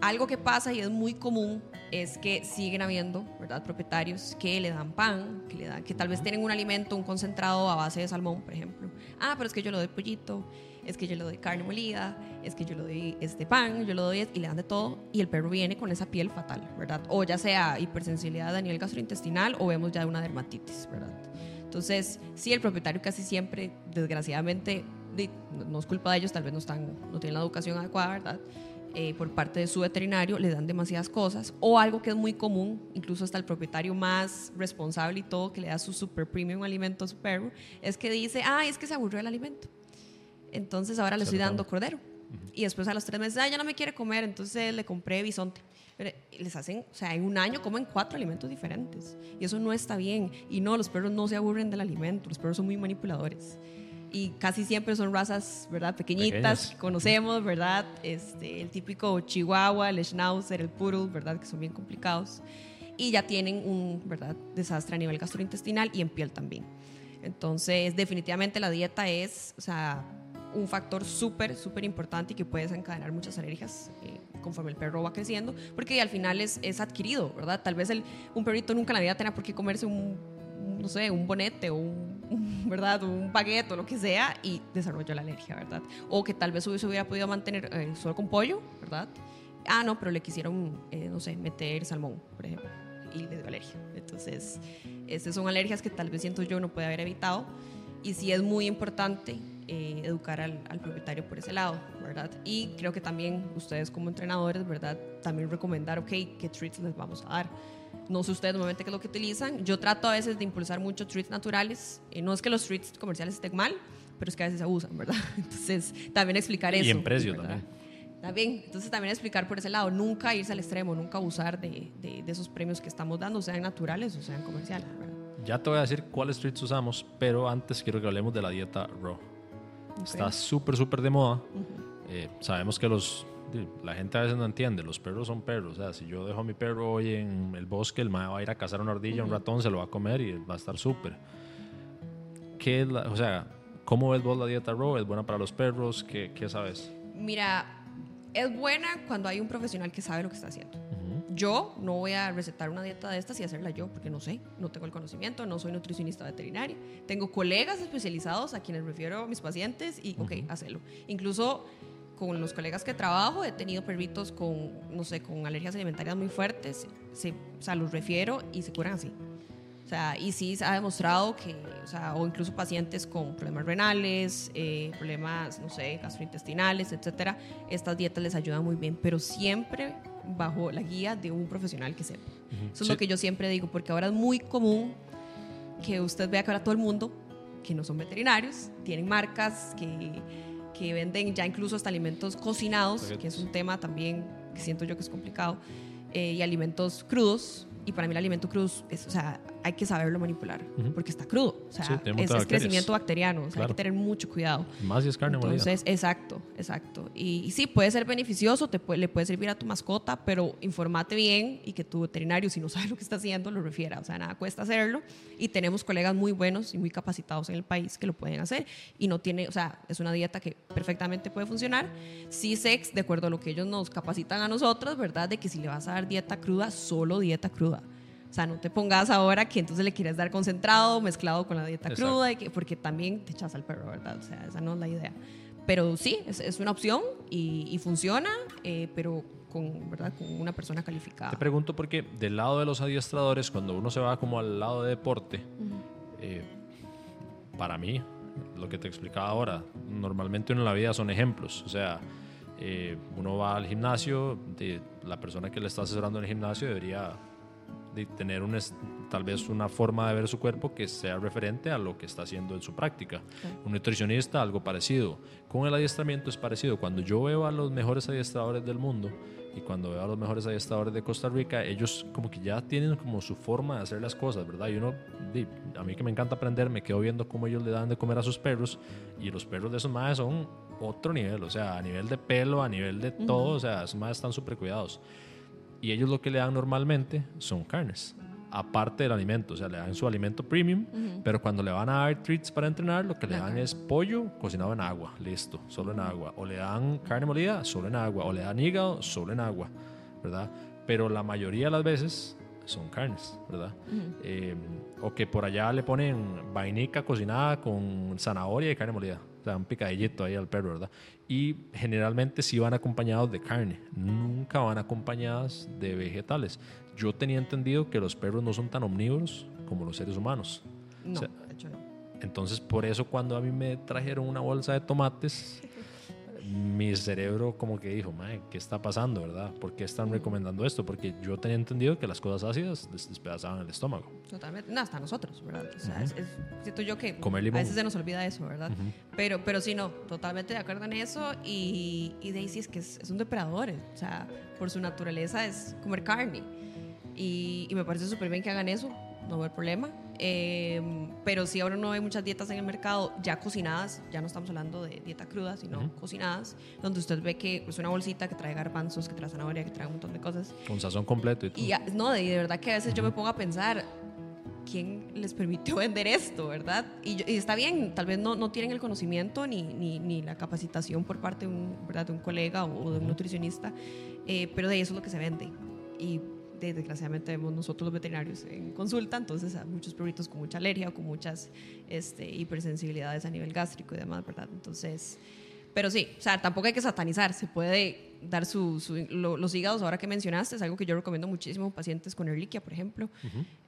algo que pasa y es muy común es que siguen habiendo, ¿verdad? Propietarios que le dan pan, que le dan, que tal vez tienen un alimento, un concentrado a base de salmón, por ejemplo. Ah, pero es que yo le doy pollito, es que yo le doy carne molida, es que yo le doy este pan, yo le doy y le dan de todo y el perro viene con esa piel fatal, ¿verdad? O ya sea hipersensibilidad a nivel gastrointestinal o vemos ya una dermatitis, ¿verdad? Entonces, sí, el propietario casi siempre, desgraciadamente, no es culpa de ellos, tal vez no, están, no tienen la educación adecuada, ¿verdad? Eh, por parte de su veterinario, le dan demasiadas cosas, o algo que es muy común, incluso hasta el propietario más responsable y todo, que le da su super premium alimento a su perro, es que dice, ah, es que se aburrió el alimento. Entonces ahora le estoy dando cordero. Y después a los tres meses, ah, ya no me quiere comer, entonces le compré bisonte. Pero les hacen, o sea, en un año comen cuatro alimentos diferentes. Y eso no está bien. Y no, los perros no se aburren del alimento, los perros son muy manipuladores y casi siempre son razas, ¿verdad? Pequeñitas, conocemos, ¿verdad? Este, el típico chihuahua, el schnauzer, el poodle, ¿verdad? Que son bien complicados. Y ya tienen un, ¿verdad? Desastre a nivel gastrointestinal y en piel también. Entonces, definitivamente la dieta es, o sea, un factor súper, súper importante y que puede desencadenar muchas alergias eh, conforme el perro va creciendo, porque al final es, es adquirido, ¿verdad? Tal vez el, un perrito nunca en la vida tenga por qué comerse un no sé, un bonete o un, ¿verdad? un baguette o lo que sea y desarrolló la alergia, ¿verdad? O que tal vez se hubiera podido mantener eh, solo con pollo, ¿verdad? Ah, no, pero le quisieron, eh, no sé, meter salmón, por ejemplo, y le dio alergia. Entonces, estas son alergias que tal vez siento yo no puede haber evitado y sí es muy importante eh, educar al, al, propietario por ese lado, ¿verdad? Y creo que también ustedes como entrenadores, ¿verdad? También recomendar, ok, qué treats les vamos a dar no sé ustedes normalmente qué es lo que utilizan. Yo trato a veces de impulsar mucho treats naturales. y no es que los treats comerciales estén mal, pero es que a veces se abusan, ¿verdad? Entonces, también explicar eso. Y en precio también. También, entonces también explicar por ese lado, nunca irse al extremo, nunca abusar de, de, esos premios que estamos dando, sean naturales o sean comerciales. Ya te voy a decir cuáles treats usamos, pero antes quiero que hablemos de la dieta raw. Está súper, súper de moda. Eh, sabemos que los la gente a veces no entiende, los perros son perros. O sea, si yo dejo a mi perro hoy en el bosque, el mae va a ir a cazar una ardilla, un ratón, se lo va a comer y va a estar súper. ¿Qué es la, o sea, cómo ves vos la dieta raw? ¿Es buena para los perros? ¿Qué, qué sabes? Mira, es buena cuando hay un profesional que sabe lo que está haciendo. Yo no voy a recetar una dieta de estas y hacerla yo, porque no sé, no tengo el conocimiento, no soy nutricionista veterinario. Tengo colegas especializados a quienes refiero a mis pacientes y, ok, hacerlo. Incluso con los colegas que trabajo he tenido perritos con, no sé, con alergias alimentarias muy fuertes, se, o sea, los refiero y se curan así. O sea, y sí se ha demostrado que, o sea, o incluso pacientes con problemas renales, eh, problemas, no sé, gastrointestinales, etcétera, estas dietas les ayudan muy bien, pero siempre bajo la guía de un profesional que sepa. Eso es lo que yo siempre digo, porque ahora es muy común que usted vea que ahora todo el mundo, que no son veterinarios, tienen marcas que, que venden ya incluso hasta alimentos cocinados, que es un tema también que siento yo que es complicado, eh, y alimentos crudos, y para mí el alimento crudo es, o sea, hay que saberlo manipular, porque está crudo. O sea, es, crecimiento bacteriano, o sea, hay que tener mucho cuidado. Más si es carne Entonces, exacto, exacto. Y, sí, puede ser beneficioso, te puede, le puede servir a tu mascota, pero informate bien y que tu veterinario, si no sabe lo que está haciendo, lo refiera. O sea, nada cuesta hacerlo. Y tenemos colegas muy buenos y muy capacitados en el país que lo pueden hacer. Y no tiene, o sea, es una dieta que perfectamente puede funcionar. Sí, sex, de acuerdo a lo que ellos nos capacitan a nosotros, ¿verdad? De que si le vas a dar dieta cruda, solo dieta cruda. O sea, no te pongas ahora que entonces le quieres dar concentrado, mezclado con la dieta cruda, y que, porque también te echas al perro, ¿verdad? O sea, esa no es la idea. Pero sí, es, es una opción y, funciona, eh, pero con, ¿verdad? con una persona calificada. Te pregunto porque del lado de los adiestradores, cuando uno se va como al lado de deporte, eh, para mí, lo que te explicaba ahora, normalmente uno en la vida son ejemplos. O sea, eh, uno va al gimnasio, de, la persona que le está asesorando en el gimnasio debería de tener un, tal vez una forma de ver su cuerpo que sea referente a lo que está haciendo en su práctica. Un nutricionista, algo parecido. Con el adiestramiento es parecido. Cuando yo veo a los mejores adiestradores del mundo y cuando veo a los mejores adiestradores de Costa Rica, ellos como que ya tienen como su forma de hacer las cosas, ¿verdad? Y uno, a mí que me encanta aprender, me quedo viendo cómo ellos le dan de comer a sus perros y los perros de esos madres son otro nivel, o sea, a nivel de pelo, a nivel de todo, o sea, esos madres están súper cuidados. Y ellos lo que le dan normalmente son carnes, aparte del alimento. O sea, le dan su alimento premium, pero cuando le van a dar treats para entrenar, lo que le dan es pollo cocinado en agua, listo, solo en agua. O le dan carne molida, solo en agua. O le dan hígado, solo en agua, ¿verdad? Pero la mayoría de las veces son carnes, ¿verdad? Eh, o que por allá le ponen vainica cocinada con zanahoria y carne molida. Sea, un picadillito ahí al perro, ¿verdad? Y generalmente sí van acompañados de carne, nunca van acompañadas de vegetales. Yo tenía entendido que los perros no son tan omnívoros como los seres humanos. No, de hecho no. Entonces, por eso cuando a mí me trajeron una bolsa de tomates, mi cerebro como que dijo, ¿qué está pasando, verdad? ¿Por qué están recomendando esto? Porque yo tenía entendido que las cosas ácidas despedazaban el estómago. Totalmente. No, hasta nosotros, ¿verdad? O sea, siento yo que a veces se nos olvida eso, ¿verdad? pero, pero sí, no, totalmente de acuerdo en eso. Y, y Daisy es que es, un depredador. O sea, por su naturaleza es comer carne. Y, y me parece súper bien que hagan eso, no veo el problema. Em, pero si ahora no hay muchas dietas en el mercado ya cocinadas, ya no estamos hablando de dieta cruda, sino cocinadas, donde usted ve que es pues, una bolsita que trae garbanzos, que trae zanahoria, que trae un montón de cosas. Con sazón completo y todo. Y no, de, verdad que a veces yo me pongo a pensar, ¿quién les permitió vender esto, verdad? Y, está bien, tal vez no, no tienen el conocimiento ni, ni, ni, la capacitación por parte de un, ¿verdad? de un colega o, de un nutricionista, eh, pero de eso es lo que se vende. Y desgraciadamente vemos nosotros los veterinarios en consulta, entonces a muchos perritos con mucha alergia o con muchas este, hipersensibilidades a nivel gástrico y demás, ¿verdad? Entonces, pero sí, o sea, tampoco hay que satanizar, se puede dar su, los hígados, ahora que mencionaste, es algo que yo recomiendo muchísimo a pacientes con erliquia, por ejemplo,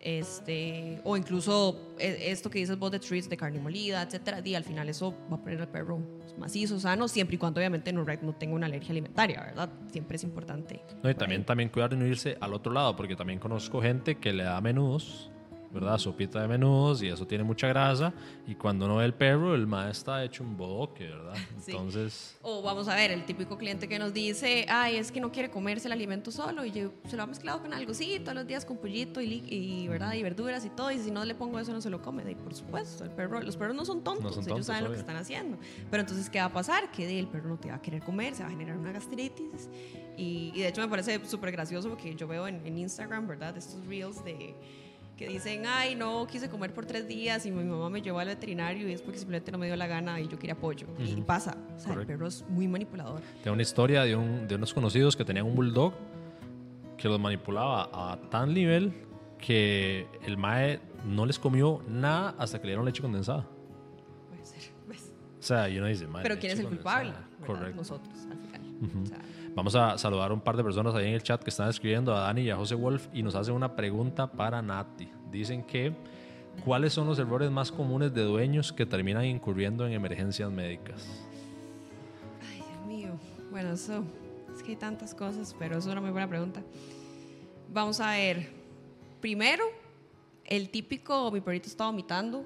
este, o incluso e, esto que dices vos de treats de carne molida, etcétera, y al final eso va a poner al perro macizo, sano, siempre y cuando obviamente no, no tenga una alergia alimentaria, ¿verdad? Siempre es importante. No, y también, también cuidar de no irse al otro lado, porque también conozco gente que le da menudos ¿verdad? Sopita de menudos y eso tiene mucha grasa. Y cuando uno ve el perro, el mae está hecho un bodoque, ¿verdad? Entonces. O vamos a ver, el típico cliente que nos dice, ay, es que no quiere comerse el alimento solo y yo, se lo ha mezclado con algo, sí, todos los días con pollito y, ¿verdad? y verduras y todo. Y si no le pongo eso, no se lo come. Y por supuesto, el perro, los perros no son tontos, ellos saben lo que están haciendo. Pero entonces, ¿qué va a pasar? Que el perro no te va a querer comer, se va a generar una gastritis. Y, de hecho me parece súper gracioso porque yo veo en, en Instagram, ¿verdad? Estos reels de que dicen, ay, no, quise comer por tres días y mi mamá me llevó al veterinario y es porque simplemente no me dio la gana y yo quería pollo. Y pasa, o sea, el perro es muy manipulador. Tengo una historia de, un, de unos conocidos que tenían un bulldog que los manipulaba a tal nivel que el mae no les comió nada hasta que le dieron leche condensada. Puede ser, pues. O sea, y uno dice, mae. Pero ¿quién es el culpable? Correcto. Nosotros, al final. O sea, Vamos a saludar a un par de personas ahí en el chat que están escribiendo, a Dani y a José Wolf, y nos hacen una pregunta para Nati. Dicen que, ¿cuáles son los errores más comunes de dueños que terminan incurriendo en emergencias médicas? Ay, Dios mío. Bueno, eso, es que hay tantas cosas, pero es una muy buena pregunta. Vamos a ver. Primero, el típico, mi perrito está vomitando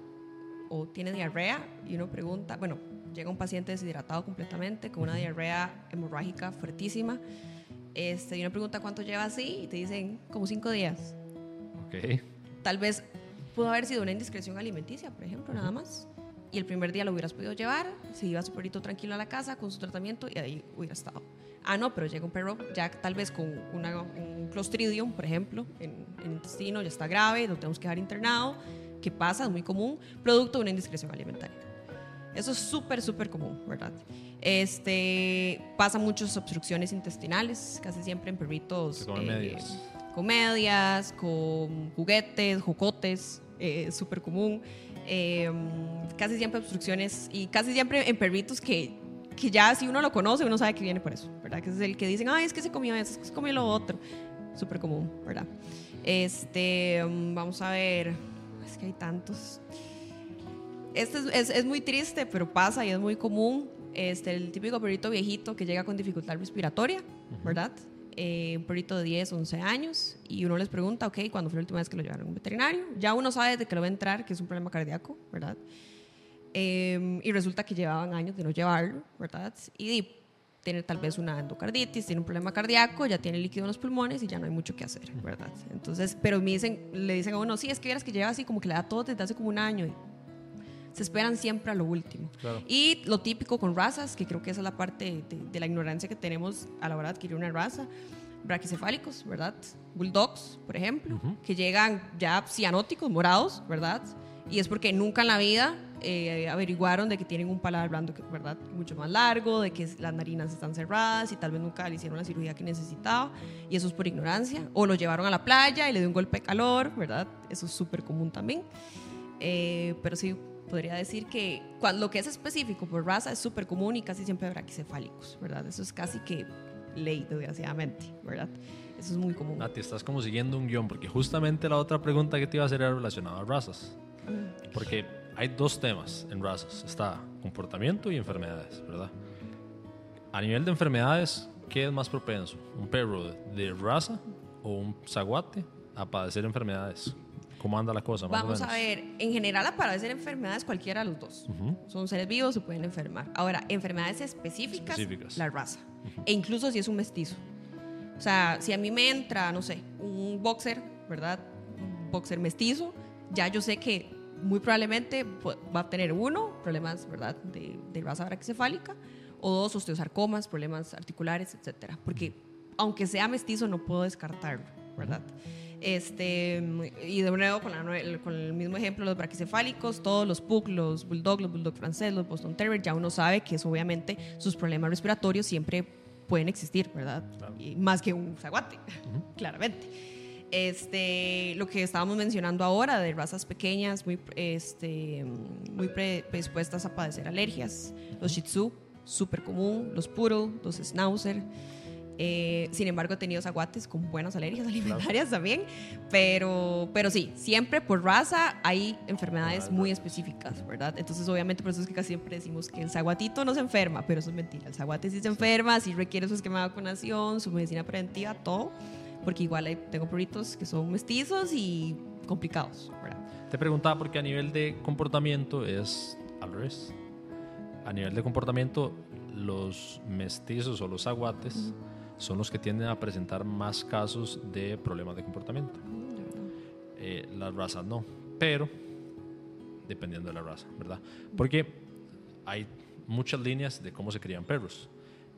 o tiene diarrea y uno pregunta, bueno, llega un paciente deshidratado completamente, con una diarrea hemorrágica fuertísima. Este, y uno pregunta cuánto lleva así y te dicen como cinco días. Ok. Tal vez pudo haber sido una indiscreción alimenticia, por ejemplo, nada más. Y el primer día lo hubieras podido llevar, se iba su perrito tranquilo a la casa con su tratamiento y ahí hubiera estado. Ah, no, pero llega un perro ya tal vez con un clostridium, por ejemplo, en, el intestino, ya está grave, lo tenemos que dejar internado. ¿Qué pasa? Es muy común, producto de una indiscreción alimentaria. Eso es súper, súper común, ¿verdad? Este, pasa muchas obstrucciones intestinales, casi siempre en perritos. Con eh, Con medias, con juguetes, jocotes, eh, súper común. Eh, casi siempre obstrucciones y casi siempre en perritos que, que ya si uno lo conoce, uno sabe que viene por eso, ¿verdad? Que es el que dicen, ay, es que se comió eso, es que se comió lo otro. Súper común, ¿verdad? Este, vamos a ver, es que hay tantos este es, es, muy triste, pero pasa y es muy común. Este, el típico perrito viejito que llega con dificultad respiratoria, ¿verdad? Eh, un perrito de 10, 11 años, y uno les pregunta, ok, ¿cuándo fue la última vez que lo llevaron a un veterinario? Ya uno sabe desde que lo va a entrar que es un problema cardíaco, ¿verdad? Eh, y resulta que llevaban años de no llevarlo, ¿verdad? Y tiene tal vez una endocarditis, tiene un problema cardíaco, ya tiene líquido en los pulmones y ya no hay mucho que hacer, ¿verdad? Entonces, pero me dicen, le dicen a uno, sí, es que vieras que lleva así como que le da todo desde hace como un año se esperan siempre a lo último. Y lo típico con razas, que creo que esa es la parte de, la ignorancia que tenemos a la hora de adquirir una raza, braquicefálicos, ¿verdad? Bulldogs, por ejemplo, que llegan ya cianóticos, morados, ¿verdad? Y es porque nunca en la vida eh, averiguaron de que tienen un paladar blando, ¿verdad? Mucho más largo, de que las narinas están cerradas y tal vez nunca le hicieron la cirugía que necesitaba. Y eso es por ignorancia. O lo llevaron a la playa y le dio un golpe de calor, ¿verdad? Eso es súper común también. Eh, pero sí, podría decir que cuando, lo que es específico por raza es súper común y casi siempre braquicefálicos, ¿verdad? Eso es casi que ley, desgraciadamente, ¿verdad? Eso es muy común. Nati, estás como siguiendo un guion, porque justamente la otra pregunta que te iba a hacer era relacionada a razas. Porque hay dos temas en razas. Está comportamiento y enfermedades, ¿verdad? A nivel de enfermedades, ¿qué es más propenso? ¿Un perro de raza o un zaguate a padecer enfermedades? ¿Cómo anda la cosa? Vamos a ver, en general, para padecer enfermedades, cualquiera de los dos. Son seres vivos, se pueden enfermar. Ahora, enfermedades específicas, la raza. E incluso si es un mestizo. O sea, si a mí me entra, no sé, un boxer, ¿verdad? Un boxer mestizo, ya yo sé que muy probablemente va a tener uno, problemas, ¿verdad? De, de raza braquicefálica, o dos, osteosarcomas, problemas articulares, etcétera. Porque aunque sea mestizo, no puedo descartarlo, ¿verdad? Este, y de nuevo, con, con, el mismo ejemplo, los braquicefálicos, todos los pug, los bulldog, los bulldog francés, los boston terrier, ya uno sabe que es obviamente sus problemas respiratorios siempre pueden existir, ¿verdad? Y más que un zaguate, claramente. Este, lo que estábamos mencionando ahora de razas pequeñas muy, este, muy predispuestas a padecer alergias, los Shih Tzu, súper común, los Poodle, los Schnauzer, eh, sin embargo, he tenido zaguates con buenas alergias alimentarias también. Pero, pero sí, siempre por raza hay enfermedades muy específicas, ¿verdad? Entonces, obviamente, por eso es que casi siempre decimos que el zaguatito no se enferma, pero eso es mentira. El zaguate sí se enferma, sí requiere su esquema de vacunación, su medicina preventiva, todo. Porque igual tengo perritos que son mestizos y complicados, ¿verdad? Te preguntaba porque a nivel de comportamiento es al revés. A nivel de comportamiento, los mestizos o los aguates son los que tienden a presentar más casos de problemas de comportamiento. Eh, las razas no, pero dependiendo de la raza, ¿verdad? Porque hay muchas líneas de cómo se crían perros.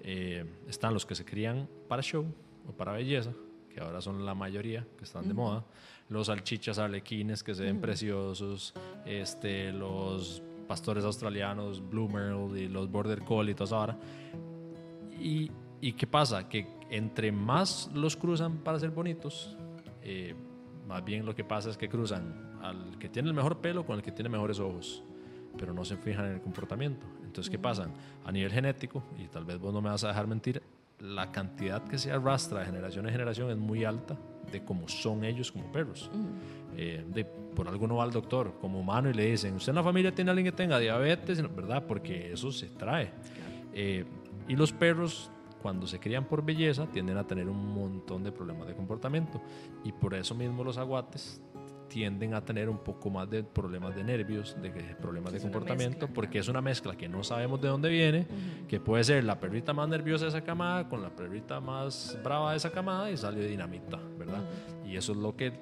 Eh, están los que se crían para show o para belleza, que ahora son la mayoría que están de moda. Los salchichas arlequines que se ven preciosos, este, los pastores australianos, Blue Merle y los Border Collie y toda ahora. Y, y, qué pasa? Que entre más los cruzan para ser bonitos, eh, más bien lo que pasa es que cruzan al que tiene el mejor pelo con el que tiene mejores ojos, pero no se fijan en el comportamiento. Entonces, ¿qué pasa? A nivel genético, y tal vez vos no me vas a dejar mentir, la cantidad que se arrastra de generación en generación es muy alta de cómo son ellos como perros. Eh, de, por algo no va al doctor como humano y le dicen, usted en la familia tiene alguien que tenga diabetes, ¿verdad? Porque eso se trae. Eh, y los perros, cuando se crían por belleza, tienden a tener un montón de problemas de comportamiento. Y por eso mismo los aguates tienden a tener un poco más de problemas de nervios, de problemas de comportamiento, porque es una mezcla que no sabemos de dónde viene, que puede ser la perrita más nerviosa de esa camada con la perrita más brava de esa camada y salió de dinamita, ¿verdad? Y eso es lo que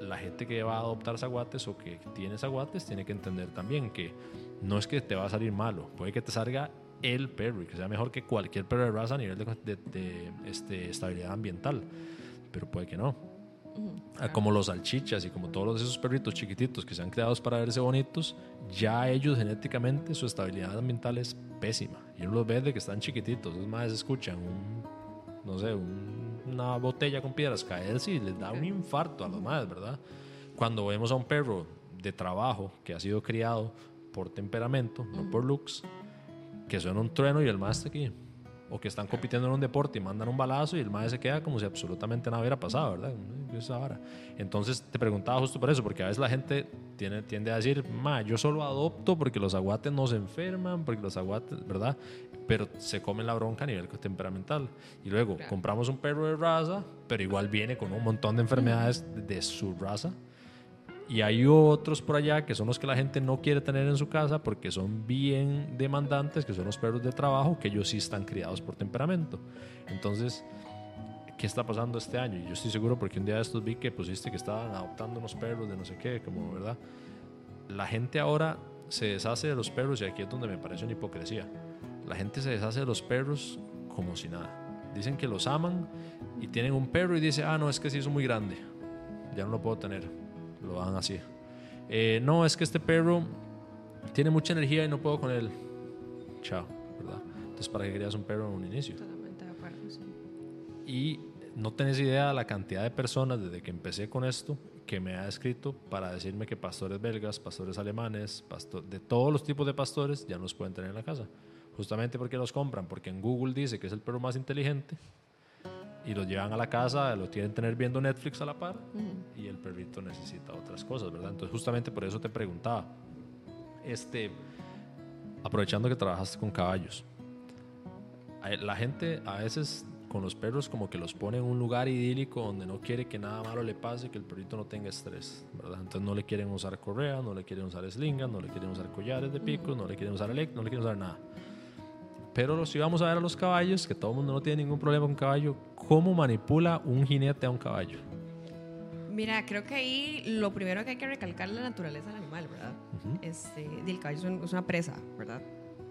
la gente que va a adoptar zaguates o que tiene zaguates tiene que entender también, que no es que te va a salir malo, puede que te salga el perro y que sea mejor que cualquier perro de raza a nivel de, de este, estabilidad ambiental, pero puede que no. Como los salchichas y como todos esos perritos chiquititos que se han creado para verse bonitos, ya ellos genéticamente su estabilidad ambiental es pésima. Y uno los ve de que están chiquititos. Es más, escuchan un, no sé, una botella con piedras caerse y les da un infarto a los madres, ¿verdad? Cuando vemos a un perro de trabajo que ha sido criado por temperamento, no por looks, que suena un trueno y el más está aquí o que están compitiendo en un deporte y mandan un balazo y el maestro se queda como si absolutamente nada hubiera pasado, ¿verdad? Entonces te preguntaba justo por eso, porque a veces la gente tiene, tiende a decir, ma, yo solo adopto porque los aguates no se enferman, porque los aguates, ¿verdad? Pero se comen la bronca a nivel temperamental. Y luego compramos un perro de raza, pero igual viene con un montón de enfermedades de su raza y hay otros por allá que son los que la gente no quiere tener en su casa porque son bien demandantes, que son los perros de trabajo, que ellos sí están criados por temperamento. Entonces, ¿qué está pasando este año? Y yo estoy seguro porque un día de estos vi que pusiste que estaban adoptando unos perros de no sé qué, como, ¿verdad? La gente ahora se deshace de los perros y aquí es donde me parece una hipocresía. La gente se deshace de los perros como si nada. Dicen que los aman y tienen un perro y dice, ah, no, es que sí es muy grande, ya no lo puedo tener lo dan así. Eh, no, es que este perro tiene mucha energía y no puedo con él. Chao, ¿verdad? Entonces, ¿para qué querías un perro en un inicio? Totalmente de acuerdo, sí. Y no tenés idea de la cantidad de personas desde que empecé con esto que me ha escrito para decirme que pastores belgas, pastores alemanes, de todos los tipos de pastores ya no los pueden tener en la casa. Justamente porque los compran, porque en Google dice que es el perro más inteligente y lo llevan a la casa, lo tienen tener viendo Netflix a la par y el perrito necesita otras cosas, ¿verdad? Entonces justamente por eso te preguntaba, este, aprovechando que trabajaste con caballos, la gente a veces con los perros como que los pone en un lugar idílico donde no quiere que nada malo le pase, que el perrito no tenga estrés, ¿verdad? Entonces no le quieren usar correa, no le quieren usar slingas, no le quieren usar collares de picos, no le quieren usar elect, no le quieren usar nada. Pero si vamos a ver a los caballos, que todo el mundo no tiene ningún problema con caballo, ¿cómo manipula un jinete a un caballo? Mira, creo que ahí lo primero que hay que recalcar es la naturaleza del animal, ¿verdad? este, el caballo es una presa, ¿verdad?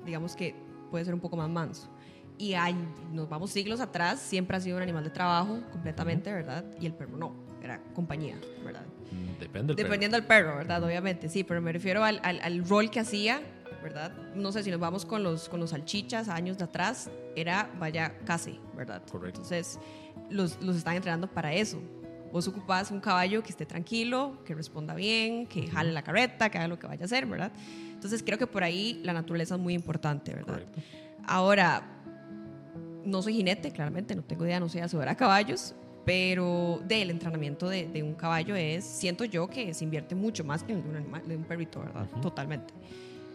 Digamos que puede ser un poco más manso. Y hay, nos vamos siglos atrás, siempre ha sido un animal de trabajo completamente, ¿verdad? Y el perro no, era compañía, ¿verdad? Mm, depende del Dependiendo del perro, ¿verdad? Obviamente, sí, pero me refiero al, al, al rol que hacía ¿verdad? No sé si nos vamos con los, con los salchichas años de atrás, era vaya casi, ¿verdad? Correcto. Entonces, los, los están entrenando para eso. Vos ocupás un caballo que esté tranquilo, que responda bien, que jale la carreta, que haga lo que vaya a hacer, ¿verdad? Entonces, creo que por ahí la naturaleza es muy importante, ¿verdad? Correcto. Ahora, no soy jinete, claramente, no tengo idea, no sé subir a caballos, pero del entrenamiento de, de, un caballo es, siento yo que se invierte mucho más que en un animal, de un perrito, ¿verdad? Totalmente.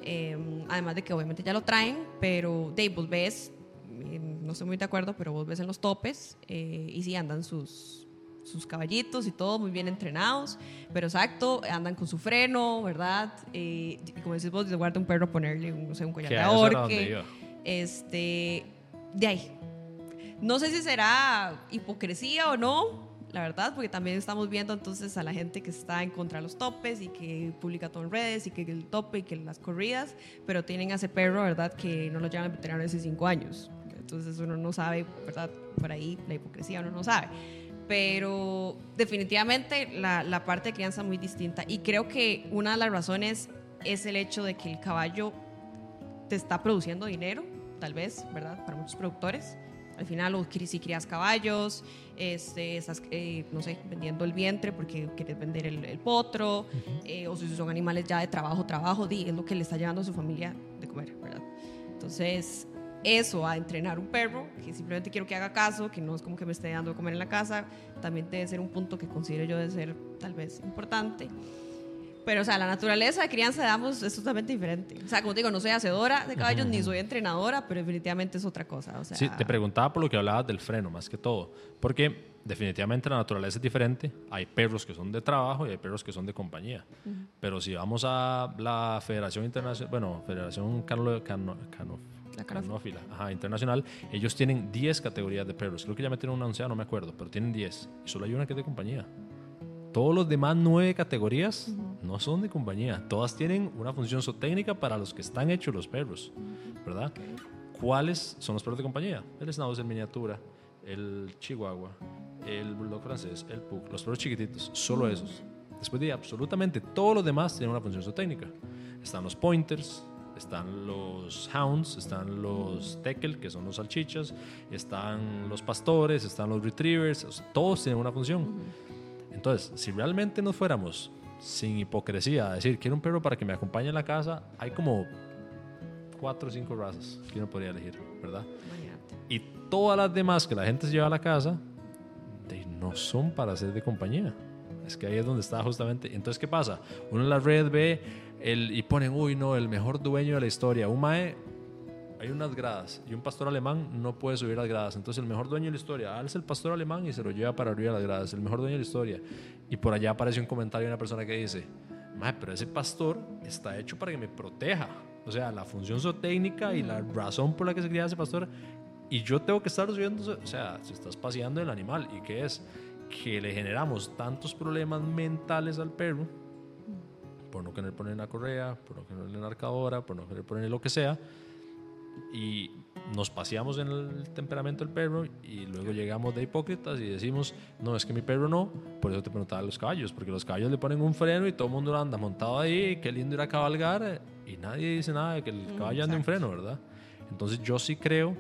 Em, además de que obviamente ya lo traen, pero Dave, vos ves, em, no estoy muy de acuerdo, pero vos ves en los topes eh, y sí andan sus, sus caballitos y todo muy bien entrenados, pero exacto, andan con su freno, ¿verdad? Eh, y como decís vos, de guarda un perro ponerle un, no sé, un collar de ahorque. Este, de ahí. No sé si será hipocresía o no, la verdad, porque también estamos viendo entonces a la gente que está en contra de los topes y que publica todo en redes y que el tope y que las corridas, pero tienen a ese perro, ¿verdad?, que no lo llevan al veterinario hace cinco años. Entonces uno no sabe, ¿verdad?, por ahí la hipocresía uno no sabe. Pero definitivamente la, la parte de crianza es muy distinta y creo que una de las razones es el hecho de que el caballo te está produciendo dinero, tal vez, ¿verdad?, para muchos productores al final, o si crías caballos, este, estás, eh, no sé, vendiendo el vientre porque quieres vender el, potro, eh, o si son animales ya de trabajo, trabajo, di, es lo que le está llevando a su familia de comer, ¿verdad? Entonces, eso, a entrenar un perro, que simplemente quiero que haga caso, que no es como que me esté dando de comer en la casa, también debe ser un punto que considero yo de ser tal vez importante. Pero, o sea, la naturaleza de crianza de ambos es totalmente diferente. O sea, como te digo, no soy hacedora de caballos ni soy entrenadora, pero definitivamente es otra cosa. O sea, sí, te preguntaba por lo que hablabas del freno, más que todo. Porque definitivamente la naturaleza es diferente. Hay perros que son de trabajo y hay perros que son de compañía. Pero si vamos a la Federación Internacional, bueno, Federación Cano, Cano, Canófila ajá, Internacional, ellos tienen 10 categorías de perros. Creo que ya metieron una oncea, no me acuerdo, pero tienen 10. Y solo hay una que es de compañía. Todos los demás nueve categorías no son de compañía. Todas tienen una función zootécnica para los que están hechos los perros, ¿verdad? ¿Cuáles son los perros de compañía? El Schnauzer en miniatura, el Chihuahua, el Bulldog francés, el Pug, los perros chiquititos, solo esos. Después de absolutamente todos los demás tienen una función zootécnica. Están los pointers, están los hounds, están los tekel, que son los salchichas, están los pastores, están los retrievers, todos tienen una función. Entonces, si realmente nos fuéramos sin hipocresía a decir, quiero un perro para que me acompañe en la casa, hay como cuatro o cinco razas que uno podría elegir, ¿verdad? Y todas las demás que la gente se lleva a la casa, no son para ser de compañía. Es que ahí es donde está justamente. Entonces, ¿qué pasa? Uno en la red ve el, y ponen, uy, no, el mejor dueño de la historia. Un mae hay unas gradas y un pastor alemán no puede subir las gradas. Entonces el mejor dueño de la historia alza el pastor alemán y se lo lleva para arriba las gradas. El mejor dueño de la historia. Y por allá aparece un comentario de una persona que dice, pero ese pastor está hecho para que me proteja. O sea, la función zootécnica y la razón por la que se cría ese pastor. Y yo tengo que estar subiendo, o sea, se estás paseando el animal. ¿Y qué es? Que le generamos tantos problemas mentales al perro por no querer poner la correa, por no querer la arcadora, por no querer poner lo que sea, y nos paseamos en el temperamento del perro y luego llegamos de hipócritas y decimos, no, es que mi perro no, por eso te preguntaba los caballos, porque los caballos le ponen un freno y todo el mundo anda montado ahí, qué lindo ir a cabalgar y nadie dice nada de que el caballo ande un freno, ¿verdad? Entonces yo sí creo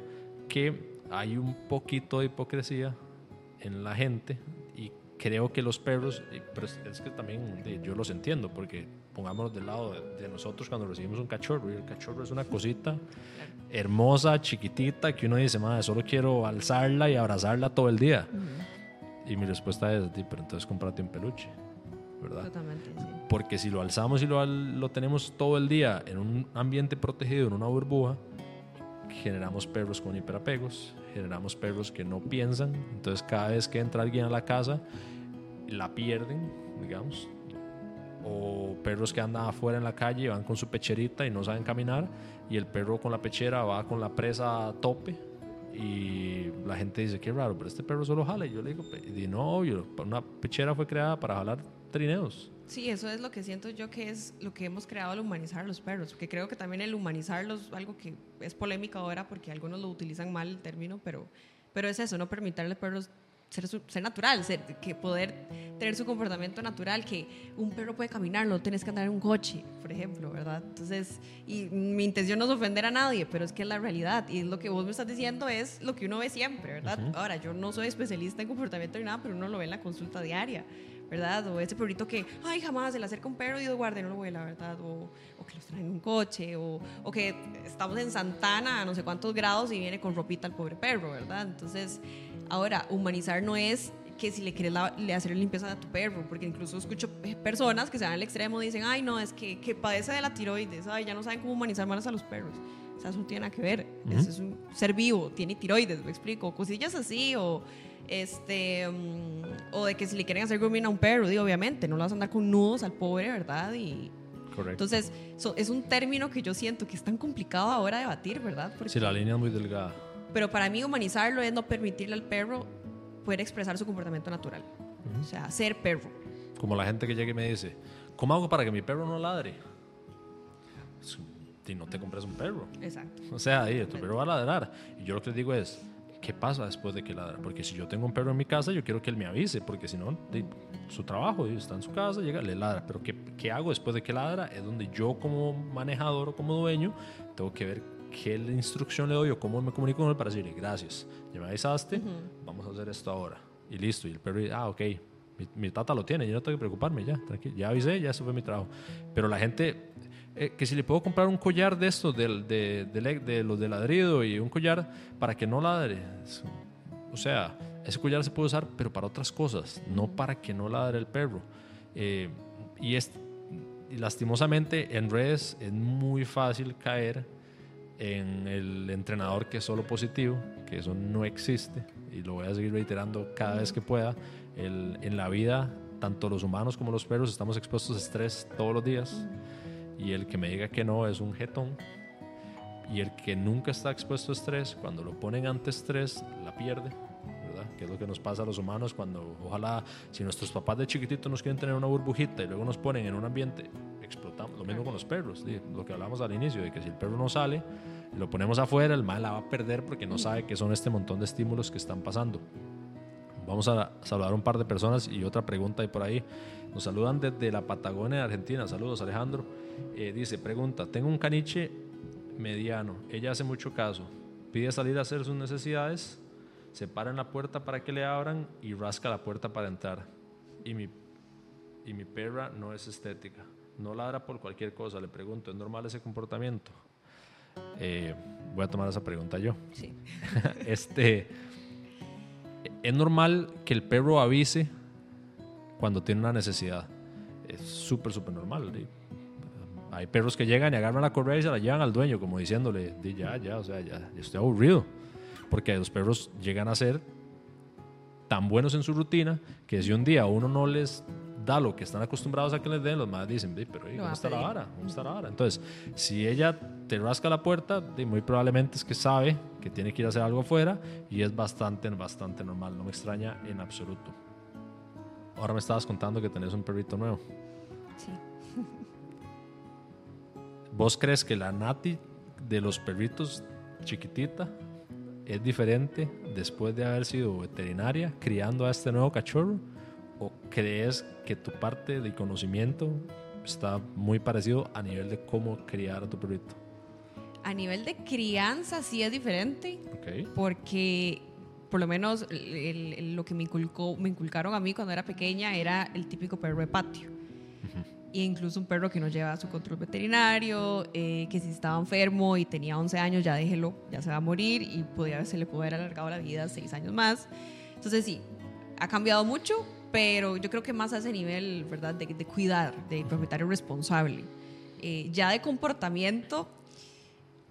que hay un poquito de hipocresía en la gente y creo que los perros, pero es que también yo los entiendo, porque pongámonos del lado de, nosotros cuando recibimos un cachorro. Y el cachorro es una cosita hermosa, chiquitita, que uno dice, madre, solo quiero alzarla y abrazarla todo el día. Y mi respuesta es, pero entonces cómprate un peluche, ¿verdad? Totalmente, Porque si lo alzamos y lo, lo tenemos todo el día en un ambiente protegido, en una burbuja, generamos perros con hiperapegos, generamos perros que no piensan, entonces cada vez que entra alguien a la casa, la pierden, digamos, o perros que andan afuera en la calle van con su pecherita y no saben caminar y el perro con la pechera va con la presa a tope y la gente dice qué raro pero este perro solo jala y yo le digo no una pechera fue creada para jalar trineos Sí, eso es lo que siento yo que es lo que hemos creado al humanizar a los perros, porque creo que también el humanizarlos, algo que es polémico ahora porque algunos lo utilizan mal el término, pero, pero es eso, no permitirle perros ser, ser natural, ser, que poder tener su comportamiento natural, que un perro puede caminar, no tienes que andar en un coche, por ejemplo, ¿verdad? Entonces, y mi intención no es ofender a nadie, pero es que es la realidad y lo que vos me estás diciendo es lo que uno ve siempre, ¿verdad? Ahora, yo no soy especialista en comportamiento ni nada, pero uno lo ve en la consulta diaria. ¿Verdad? O ese perrito que, ay, jamás se le acerca un perro y Dios guarde, no lo vuela, ¿verdad? O, o, que los traen en un coche, o, o, que estamos en Santana a no sé cuántos grados y viene con ropita al pobre perro, ¿verdad? Entonces, Ahora, humanizar no es que si le quieres le hacer limpieza a tu perro, porque incluso escucho personas que se van al extremo y dicen, ay, no, es que, que padece de la tiroides, ay, ya no saben cómo humanizar más a los perros. sea, eso no tiene nada que ver. es, un ser vivo, tiene tiroides, me explico. Cosillas así, o este mm, o de que si le quieren hacer grooming a un perro, digo, obviamente, no lo vas a andar con nudos al pobre, ¿verdad? Y, Correcto. Entonces, es un término que yo siento que es tan complicado ahora debatir, ¿verdad? Porque, sí, la línea es muy delgada. Pero para mí humanizarlo es no permitirle al perro poder expresar su comportamiento natural. O sea, ser perro. Como la gente que llega y me dice, ¿cómo hago para que mi perro no ladre? Si no te compres un perro. Exacto. O sea, ahí, tu perro va a ladrar. Y yo lo que les digo es, ¿qué pasa después de que ladra? Porque si yo tengo un perro en mi casa, yo quiero que él me avise, porque si no, su trabajo, está en su casa, llega, le ladra. Pero ¿qué, ¿qué, hago después de que ladra? Es donde yo como manejador o como dueño tengo que ver qué instrucción le doy o cómo me comunico con él para decirle, gracias, ya me avisaste, vamos a hacer esto ahora. Y listo. Y el perro dice, ah, ok, mi, tata lo tiene, yo no tengo que preocuparme, ya, tranquilo, ya avisé, ya eso fue mi trabajo. Pero la gente, eh, que si le puedo comprar un collar de estos, de, de, de, los de ladrido y un collar para que no ladre. O sea, ese collar se puede usar, pero para otras cosas, no para que no ladre el perro. Eh, y, es, lastimosamente en redes es muy fácil caer en el entrenador que es solo positivo, que eso no existe, y lo voy a seguir reiterando cada vez que pueda en la vida, tanto los humanos como los perros estamos expuestos a estrés todos los días. Y el que me diga que no es un jetón. Y el que nunca está expuesto a estrés, cuando lo ponen ante estrés, la pierde. ¿verdad? Que es lo que nos pasa a los humanos cuando, ojalá, si nuestros papás de chiquititos nos quieren tener una burbujita y luego nos ponen en un ambiente, explotamos. Lo mismo con los perros, lo que hablamos al inicio, de que si el perro no sale, lo ponemos afuera, el mal la va a perder porque no sabe que son este montón de estímulos que están pasando. Vamos a saludar a un par de personas y otra pregunta ahí por ahí. Nos saludan desde la Patagonia de Argentina. Saludos, Alejandro. Eh, dice, pregunta, tengo un caniche mediano. Ella hace mucho caso. Pide salir a hacer sus necesidades, se para en la puerta para que le abran y rasca la puerta para entrar. Y mi, y mi perra no es estética. No ladra por cualquier cosa. Le pregunto, ¿es normal ese comportamiento? Eh, voy a tomar esa pregunta yo. Sí. este es normal que el perro avise cuando tiene una necesidad. Es súper, súper normal. Hay perros que llegan y agarran la correa y se la llevan al dueño, como diciéndole, ya, ya, o sea, ya, estoy aburrido. Porque los perros llegan a ser tan buenos en su rutina que si un día uno no les da lo que están acostumbrados a que les den, los más dicen, pero ¿dónde está la vara? ¿Dónde está la vara? Entonces, si ella te rasca la puerta, muy probablemente es que sabe que tiene que ir a hacer algo afuera y es bastante, bastante normal. No me extraña en absoluto. Ahora me estabas contando que tenés un perrito nuevo. Sí. ¿Vos crees que la Nati de los perritos chiquitita es diferente después de haber sido veterinaria criando a este nuevo cachorro? ¿O crees que tu parte de conocimiento está muy parecido a nivel de cómo criar a tu perrito? A nivel de crianza sí es diferente. Okay. Porque por lo menos lo que me, inculcó, me inculcaron a mí cuando era pequeña era el típico perro de patio. E incluso un perro que no lleva su control veterinario, eh, que si estaba enfermo y tenía 11 años, ya déjelo, ya se va a morir y podía, se le puede haber alargado la vida 6 años más. Entonces sí, ha cambiado mucho, pero yo creo que más a ese nivel, ¿verdad? De, de cuidar, de propietario responsable. Eh, ya de comportamiento,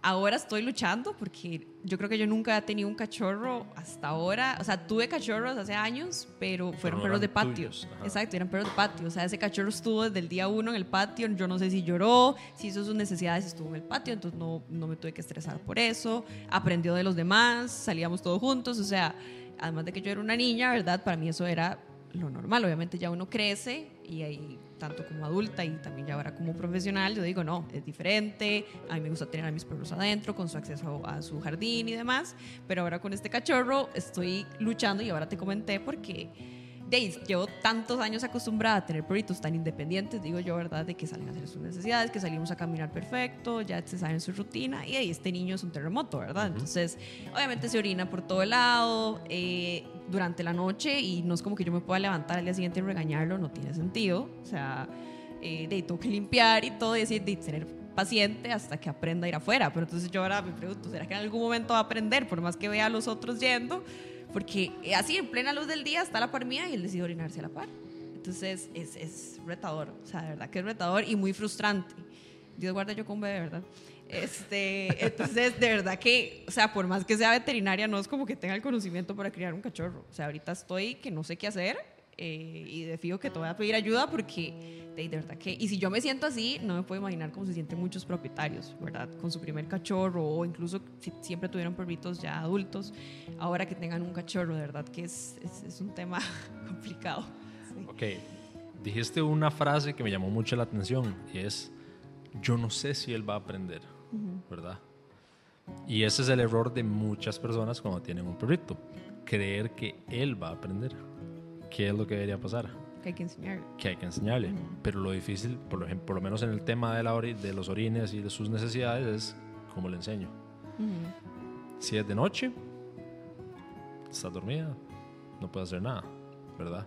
ahora estoy luchando porque yo creo que yo nunca he tenido un cachorro hasta ahora. O sea, tuve cachorros hace años, pero fueron perros de patio. Exacto, eran perros de patio. O sea, ese cachorro estuvo desde el día uno en el patio. Yo no sé si lloró, si hizo sus necesidades, estuvo en el patio. Entonces no, no me tuve que estresar por eso. Aprendió de los demás, salíamos todos juntos. O sea, además de que yo era una niña, ¿verdad? Para mí eso era lo normal. Obviamente ya uno crece y ahí tanto como adulta y también ya ahora como profesional, yo digo, no, es diferente, a mí me gusta tener a mis perros adentro con su acceso a su jardín y demás, pero ahora con este cachorro estoy luchando y ahora te comenté porque llevo tantos años acostumbrada a tener perritos tan independientes, digo yo, ¿verdad? De que salen a hacer sus necesidades, que salimos a caminar perfecto, ya se saben su rutina y ahí este niño es un terremoto, ¿verdad? Entonces, obviamente se orina por todo lado eh, durante la noche y no es como que yo me pueda levantar al día siguiente y regañarlo, no tiene sentido. O sea, eh, de tengo que limpiar y todo y decir, de tener paciente hasta que aprenda a ir afuera. Pero entonces yo ahora me pregunto, ¿será que en algún momento va a aprender? Por más que vea a los otros yendo, porque así en plena luz del día está la par mía y él decide orinarse a la par. Entonces es, es retador, o sea, de verdad que es retador y muy frustrante. Dios guarda yo con bebé, ¿verdad? Este, entonces, de verdad que, o sea, por más que sea veterinaria, no es como que tenga el conocimiento para criar un cachorro. O sea, ahorita estoy que no sé qué hacer eh, y de fijo que te voy a pedir ayuda porque de, verdad que, y si yo me siento así, no me puedo imaginar cómo se sienten muchos propietarios, ¿verdad? Con su primer cachorro o incluso si siempre tuvieron perritos ya adultos, ahora que tengan un cachorro, de verdad que es, es, un tema complicado. Ok, dijiste una frase que me llamó mucho la atención y es, yo no sé si él va a aprender, ¿verdad? Y ese es el error de muchas personas cuando tienen un perrito, creer que él va a aprender. ¿Qué es lo que debería pasar? Que hay que enseñarle. Que hay que enseñarle. Pero lo difícil, por, ejemplo, por lo menos en el tema de, la de los orines y de sus necesidades, es cómo le enseño. Si es de noche, está dormida, no puede hacer nada, ¿verdad?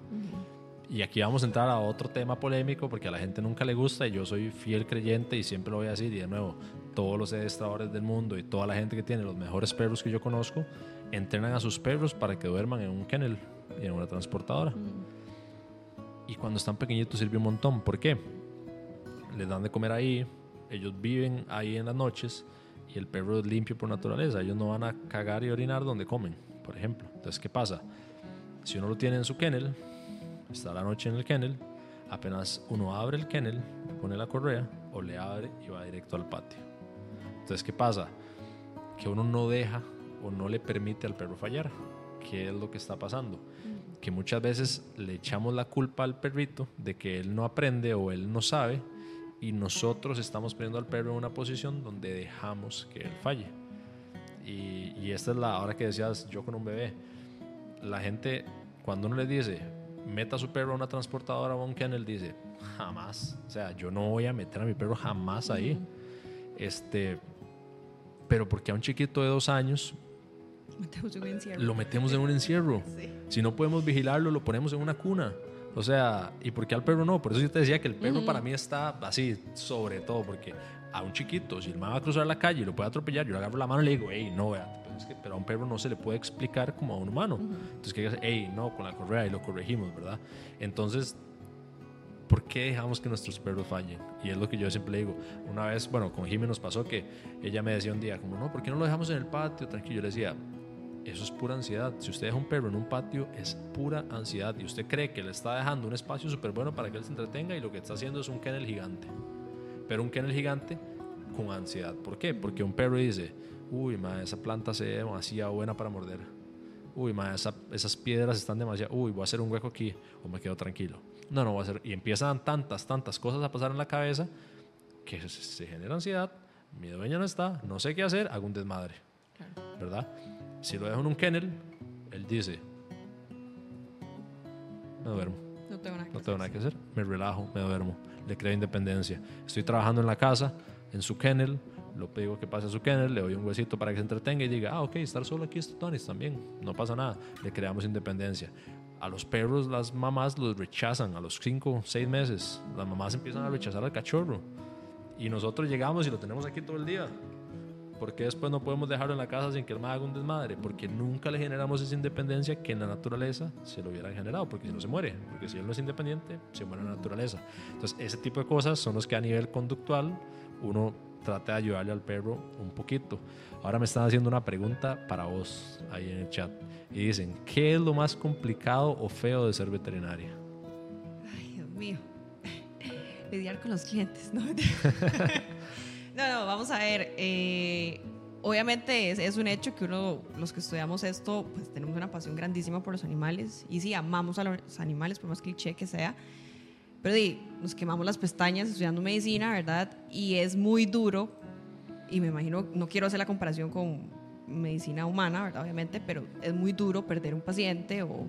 Y aquí vamos a entrar a otro tema polémico porque a la gente nunca le gusta y yo soy fiel creyente y siempre lo voy a decir y de nuevo, todos los adestradores del mundo y toda la gente que tiene los mejores perros que yo conozco entrenan a sus perros para que duerman en un kennel en una transportadora. Y cuando están pequeñitos sirve un montón. ¿Por qué? Les dan de comer ahí, ellos viven ahí en las noches y el perro es limpio por naturaleza. Ellos no van a cagar y orinar donde comen, por ejemplo. Entonces, ¿qué pasa? Si uno lo tiene en su kennel, está la noche en el kennel, apenas uno abre el kennel, pone la correa o le abre y va directo al patio. Entonces, ¿qué pasa? Que uno no deja o no le permite al perro fallar. ¿Qué es lo que está pasando? Que muchas veces le echamos la culpa al perrito de que él no aprende o él no sabe y nosotros estamos poniendo al perro en una posición donde dejamos que él falle. Y, y esta es la hora que decías yo con un bebé. La gente, cuando uno le dice, meta a su perro a una transportadora o a un kennel, dice, jamás. O sea, yo no voy a meter a mi perro jamás ahí. Este, pero porque a un chiquito de dos años lo metemos en un encierro. Si no podemos vigilarlo, lo ponemos en una cuna. O sea, ¿y por qué al perro no? Por eso yo te decía que el perro para mí está así, sobre todo, porque a un chiquito, si el man va a cruzar la calle y lo puede atropellar, yo le agarro la mano y le digo, hey, no, vea, pero a un perro no se le puede explicar como a un humano. Entonces, ¿qué hacer? Hey, no, con la correa y lo corregimos, ¿verdad? Entonces, ¿por qué dejamos que nuestros perros fallen? Y es lo que yo siempre digo. Una vez, bueno, con Jimmy nos pasó que ella me decía un día, como, no, ¿por qué no lo dejamos en el patio? Tranquilo. Yo le decía, eso es pura ansiedad. Si usted deja un perro en un patio, es pura ansiedad. Y usted cree que le está dejando un espacio súper bueno para que él se entretenga y lo que está haciendo es un kennel gigante. Pero un kennel gigante con ansiedad. ¿Por qué? Porque un perro dice, uy, ma, esa planta se ve demasiado buena para morder. Uy, ma, esas piedras están demasiado, uy, voy a hacer un hueco aquí o me quedo tranquilo. No, no voy a hacer. Y empiezan tantas, tantas cosas a pasar en la cabeza que se, genera ansiedad. Mi dueña no está, no sé qué hacer, hago un desmadre. ¿Verdad? Si lo dejo en un kennel, él dice, me duermo. No tengo nada que, no tengo nada que hacer. Me relajo, me duermo. Le creo independencia. Estoy trabajando en la casa, en su kennel, lo digo que pase a su kennel, le doy un huesito para que se entretenga y diga, ah, ok, estar solo aquí está Tony también, no pasa nada, le creamos independencia. A los perros las mamás los rechazan a los 5, 6 meses, las mamás empiezan a rechazar al cachorro y nosotros llegamos y lo tenemos aquí todo el día. ¿Por qué después no podemos dejarlo en la casa sin que él me haga un desmadre? Porque nunca le generamos esa independencia que en la naturaleza se lo hubieran generado, porque si no se muere, porque si él no es independiente, se muere en la naturaleza. Entonces, ese tipo de cosas son los que a nivel conductual uno trata de ayudarle al perro un poquito. Ahora me están haciendo una pregunta para vos ahí en el chat y dicen, ¿qué es lo más complicado o feo de ser veterinaria? Ay, Dios mío. Lidiar con los clientes, ¿no? No, no, vamos a ver. Eh, obviamente es, un hecho que uno, los que estudiamos esto, pues tenemos una pasión grandísima por los animales. Y sí, amamos a los animales, por más cliché que sea. Pero sí, nos quemamos las pestañas estudiando medicina, ¿verdad? Y es muy duro. Y me imagino, no quiero hacer la comparación con medicina humana, ¿verdad? Obviamente, pero es muy duro perder un paciente o,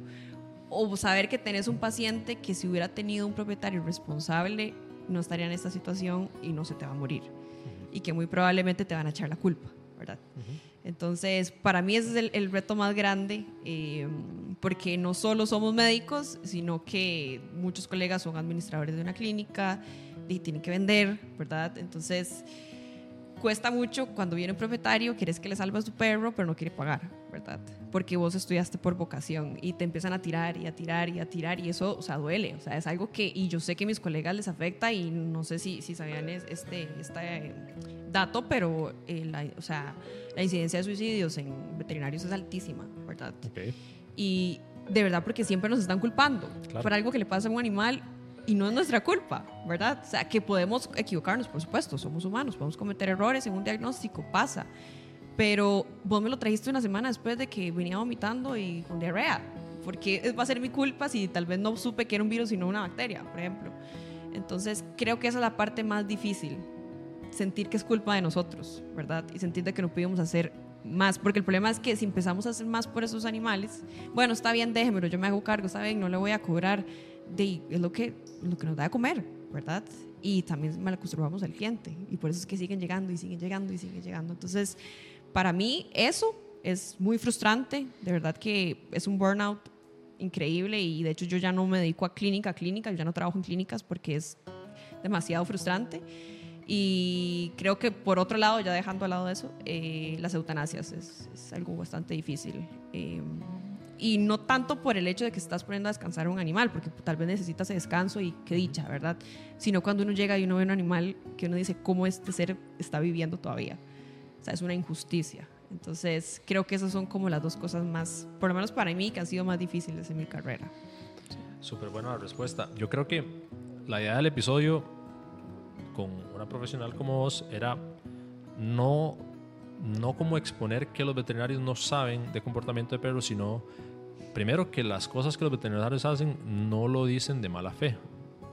o saber que tenés un paciente que si hubiera tenido un propietario responsable no estaría en esta situación y no se te va a morir y que muy probablemente te van a echar la culpa, ¿verdad? Entonces, para mí ese es el, reto más grande, eh, porque no solo somos médicos, sino que muchos colegas son administradores de una clínica y tienen que vender, ¿verdad? Entonces, cuesta mucho cuando viene un propietario, quieres que le salve a su perro, pero no quiere pagar, ¿verdad? Porque vos estudiaste por vocación y te empiezan a tirar y a tirar y a tirar y eso, o sea, duele. O sea, es algo que, y yo sé que a mis colegas les afecta y no sé si, si sabían este, este dato, pero eh, la, o sea, la incidencia de suicidios en veterinarios es altísima, ¿verdad? Y de verdad porque siempre nos están culpando por algo que le pasa a un animal y no es nuestra culpa, ¿verdad? O sea, que podemos equivocarnos, por supuesto, somos humanos, podemos cometer errores en un diagnóstico, pasa. Pero vos me lo trajiste una semana después de que venía vomitando y con diarrea, porque va a ser mi culpa si tal vez no supe que era un virus y no una bacteria, por ejemplo. Entonces, creo que esa es la parte más difícil, sentir que es culpa de nosotros, ¿verdad? Y sentir de que no pudimos hacer más, porque el problema es que si empezamos a hacer más por esos animales, bueno, está bien, déjemelo, yo me hago cargo, está bien, no le voy a cobrar, de, es lo que, lo que nos da de comer, ¿verdad? Y también mal acostumbramos al cliente, y por eso es que siguen llegando y siguen llegando y siguen llegando. Entonces, para mí eso es muy frustrante, de verdad que es un burnout increíble y de hecho yo ya no me dedico a clínica, a clínica, ya no trabajo en clínicas porque es demasiado frustrante. Y creo que por otro lado, ya dejando al lado de eso, eh, las eutanasias es, es, algo bastante difícil. Eh, y no tanto por el hecho de que estás poniendo a descansar a un animal, porque tal vez necesitas ese descanso y qué dicha, ¿verdad? Sino cuando uno llega y uno ve un animal que uno dice cómo este ser está viviendo todavía. Es una injusticia. Entonces, creo que esas son como las dos cosas más, por lo menos para mí, que han sido más difíciles en mi carrera. Súper buena la respuesta. Yo creo que la idea del episodio con una profesional como vos era no, no como exponer que los veterinarios no saben de comportamiento de perros, sino primero que las cosas que los veterinarios hacen no lo dicen de mala fe,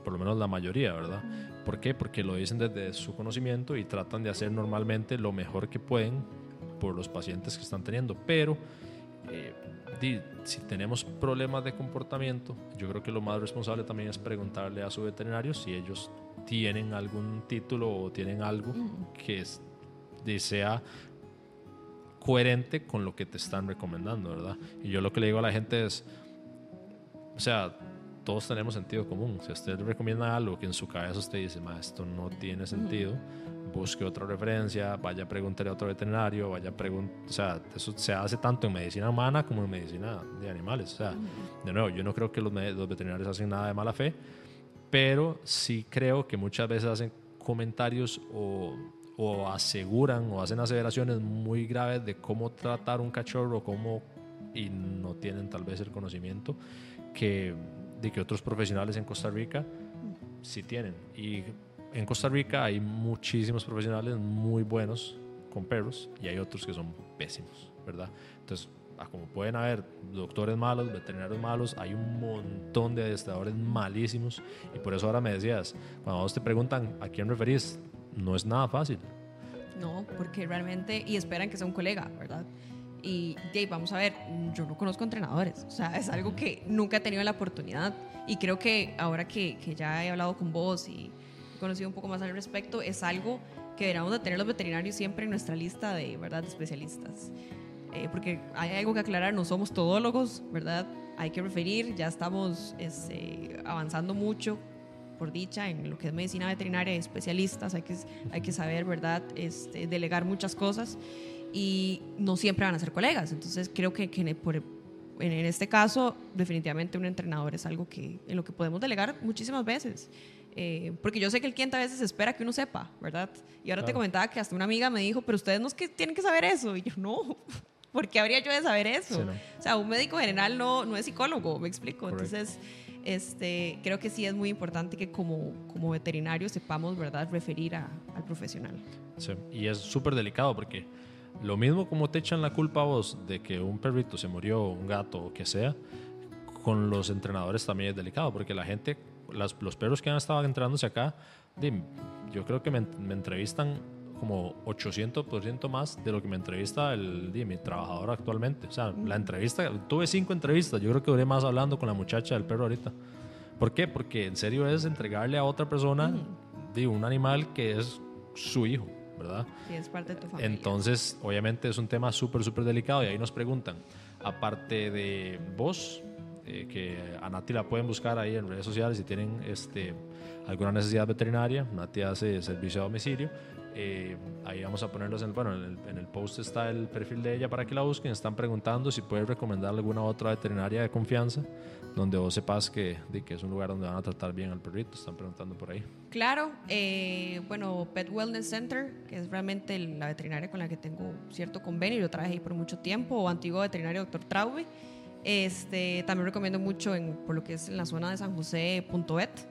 por lo menos la mayoría, ¿verdad? ¿Por qué? Porque lo dicen desde su conocimiento y tratan de hacer normalmente lo mejor que pueden por los pacientes que están teniendo, pero eh, si tenemos problemas de comportamiento, yo creo que lo más responsable también es preguntarle a su veterinario si ellos tienen algún título o tienen algo que sea coherente con lo que te están recomendando, ¿verdad? Y yo lo que le digo a la gente es, o sea, todos tenemos sentido común. Si usted recomienda algo que en su cabeza usted dice, ma, esto no tiene sentido, busque otra referencia, vaya a preguntarle a otro veterinario, vaya a preguntar, o sea, eso se hace tanto en medicina humana como en medicina de animales. O sea, de nuevo, yo no creo que los, los veterinarios hacen nada de mala fe, pero sí creo que muchas veces hacen comentarios o, o, aseguran o hacen aseveraciones muy graves de cómo tratar un cachorro cómo, y no tienen tal vez el conocimiento que, de que otros profesionales en Costa Rica sí tienen. Y en Costa Rica hay muchísimos profesionales muy buenos con perros y hay otros que son pésimos, ¿verdad? Entonces, como pueden haber doctores malos, veterinarios malos, hay un montón de adestradores malísimos. Y por eso ahora me decías, cuando vos te preguntan a quién referís, no es nada fácil. No, porque realmente, y esperan que sea un colega, ¿verdad? Y vamos a ver, yo no conozco entrenadores, o sea, es algo que nunca he tenido la oportunidad. Y creo que ahora que, que ya he hablado con vos y he conocido un poco más al respecto, es algo que deberíamos de tener los veterinarios siempre en nuestra lista de, ¿verdad?, de especialistas. Eh, porque hay algo que aclarar, no somos todólogos, ¿verdad? Hay que referir, ya estamos este, avanzando mucho, por dicha, en lo que es medicina veterinaria, especialistas, hay que, hay que saber, ¿verdad?, este, delegar muchas cosas y no siempre van a ser colegas. Entonces creo que, que por, en, este caso, definitivamente un entrenador es algo que, en lo que podemos delegar muchísimas veces. Eh, porque yo sé que el cliente a veces espera que uno sepa, ¿verdad? Y ahora te comentaba que hasta una amiga me dijo, pero ustedes no es que tienen que saber eso. Y yo, no, ¿por qué habría yo de saber eso? O sea, un médico general no, no es psicólogo, me explico. Entonces, este, creo que sí es muy importante que como, como veterinario sepamos, ¿verdad?, referir a, al profesional. Sí, y es súper delicado porque lo mismo como te echan la culpa a vos de que un perrito se murió, un gato o que sea, con los entrenadores también es delicado porque la gente, las, los perros que han estado entrenándose acá, yo creo que me, me entrevistan como 800% más de lo que me entrevista el, mi trabajador actualmente. O sea, la entrevista, tuve cinco entrevistas, yo creo que duré más hablando con la muchacha del perro ahorita. ¿Por qué? Porque en serio es entregarle a otra persona digo, un animal que es su hijo, ¿verdad? Sí, es parte de tu familia. Entonces, obviamente es un tema súper, súper delicado y ahí nos preguntan, aparte de vos, eh, que a Nati la pueden buscar ahí en redes sociales si tienen este, alguna necesidad veterinaria, Nati hace servicio a domicilio Eh, ahí vamos a ponerlos en, bueno, en el, en el, post está el perfil de ella para que la busquen. Están preguntando si puedes recomendar alguna otra veterinaria de confianza donde vos sepas que, de que es un lugar donde van a tratar bien al perrito. Están preguntando por ahí. Claro, eh, bueno, Pet Wellness Center, que es realmente la veterinaria con la que tengo cierto convenio, yo trabajé ahí por mucho tiempo, o antiguo veterinario Dr. Traube. Este, también recomiendo mucho en, por lo que es en la zona de San José, Punto .vet.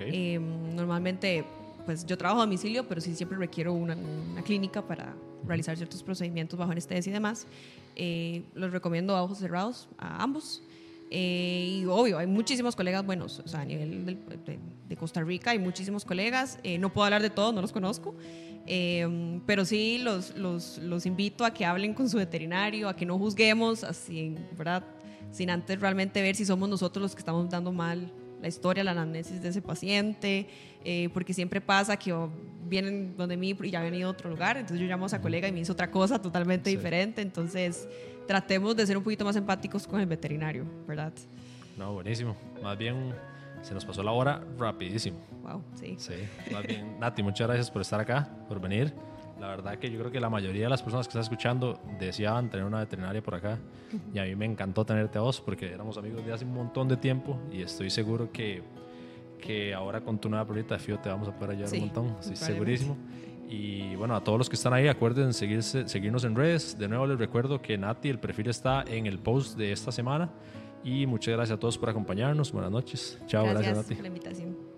Eh, normalmente pues yo trabajo a domicilio, pero sí siempre requiero una, clínica para realizar ciertos procedimientos bajo anestesia y demás. Eh, los recomiendo a ojos cerrados a ambos. Eh, y obvio, hay muchísimos colegas buenos, o sea, a nivel de, Costa Rica hay muchísimos colegas. Eh, no puedo hablar de todos, no los conozco, pero sí los, los, los, invito a que hablen con su veterinario, a que no juzguemos así, ¿verdad? Sin antes realmente ver si somos nosotros los que estamos dando mal la historia, la anamnesis de ese paciente, eh, porque siempre pasa que vienen donde mí y ya han venido a otro lugar, entonces yo llamo a esa colega y me hizo otra cosa totalmente diferente, entonces tratemos de ser un poquito más empáticos con el veterinario, ¿verdad? No, buenísimo. Más bien se nos pasó la hora rapidísimo. Wow, sí. Sí, más bien. Nati, muchas gracias por estar acá, por venir. La verdad que yo creo que la mayoría de las personas que están escuchando deseaban tener una veterinaria por acá y a mí me encantó tenerte a vos porque éramos amigos de hace un montón de tiempo y estoy seguro que, que ahora con tu nueva proyecto de FIO te vamos a poder ayudar un montón, estoy segurísimo. Y bueno, a todos los que están ahí, acuerden seguirse, seguirnos en redes. De nuevo les recuerdo que Nati, el perfil está en el post de esta semana. Y muchas gracias a todos por acompañarnos. Buenas noches. Chao, gracias, gracias Nati. por la invitación.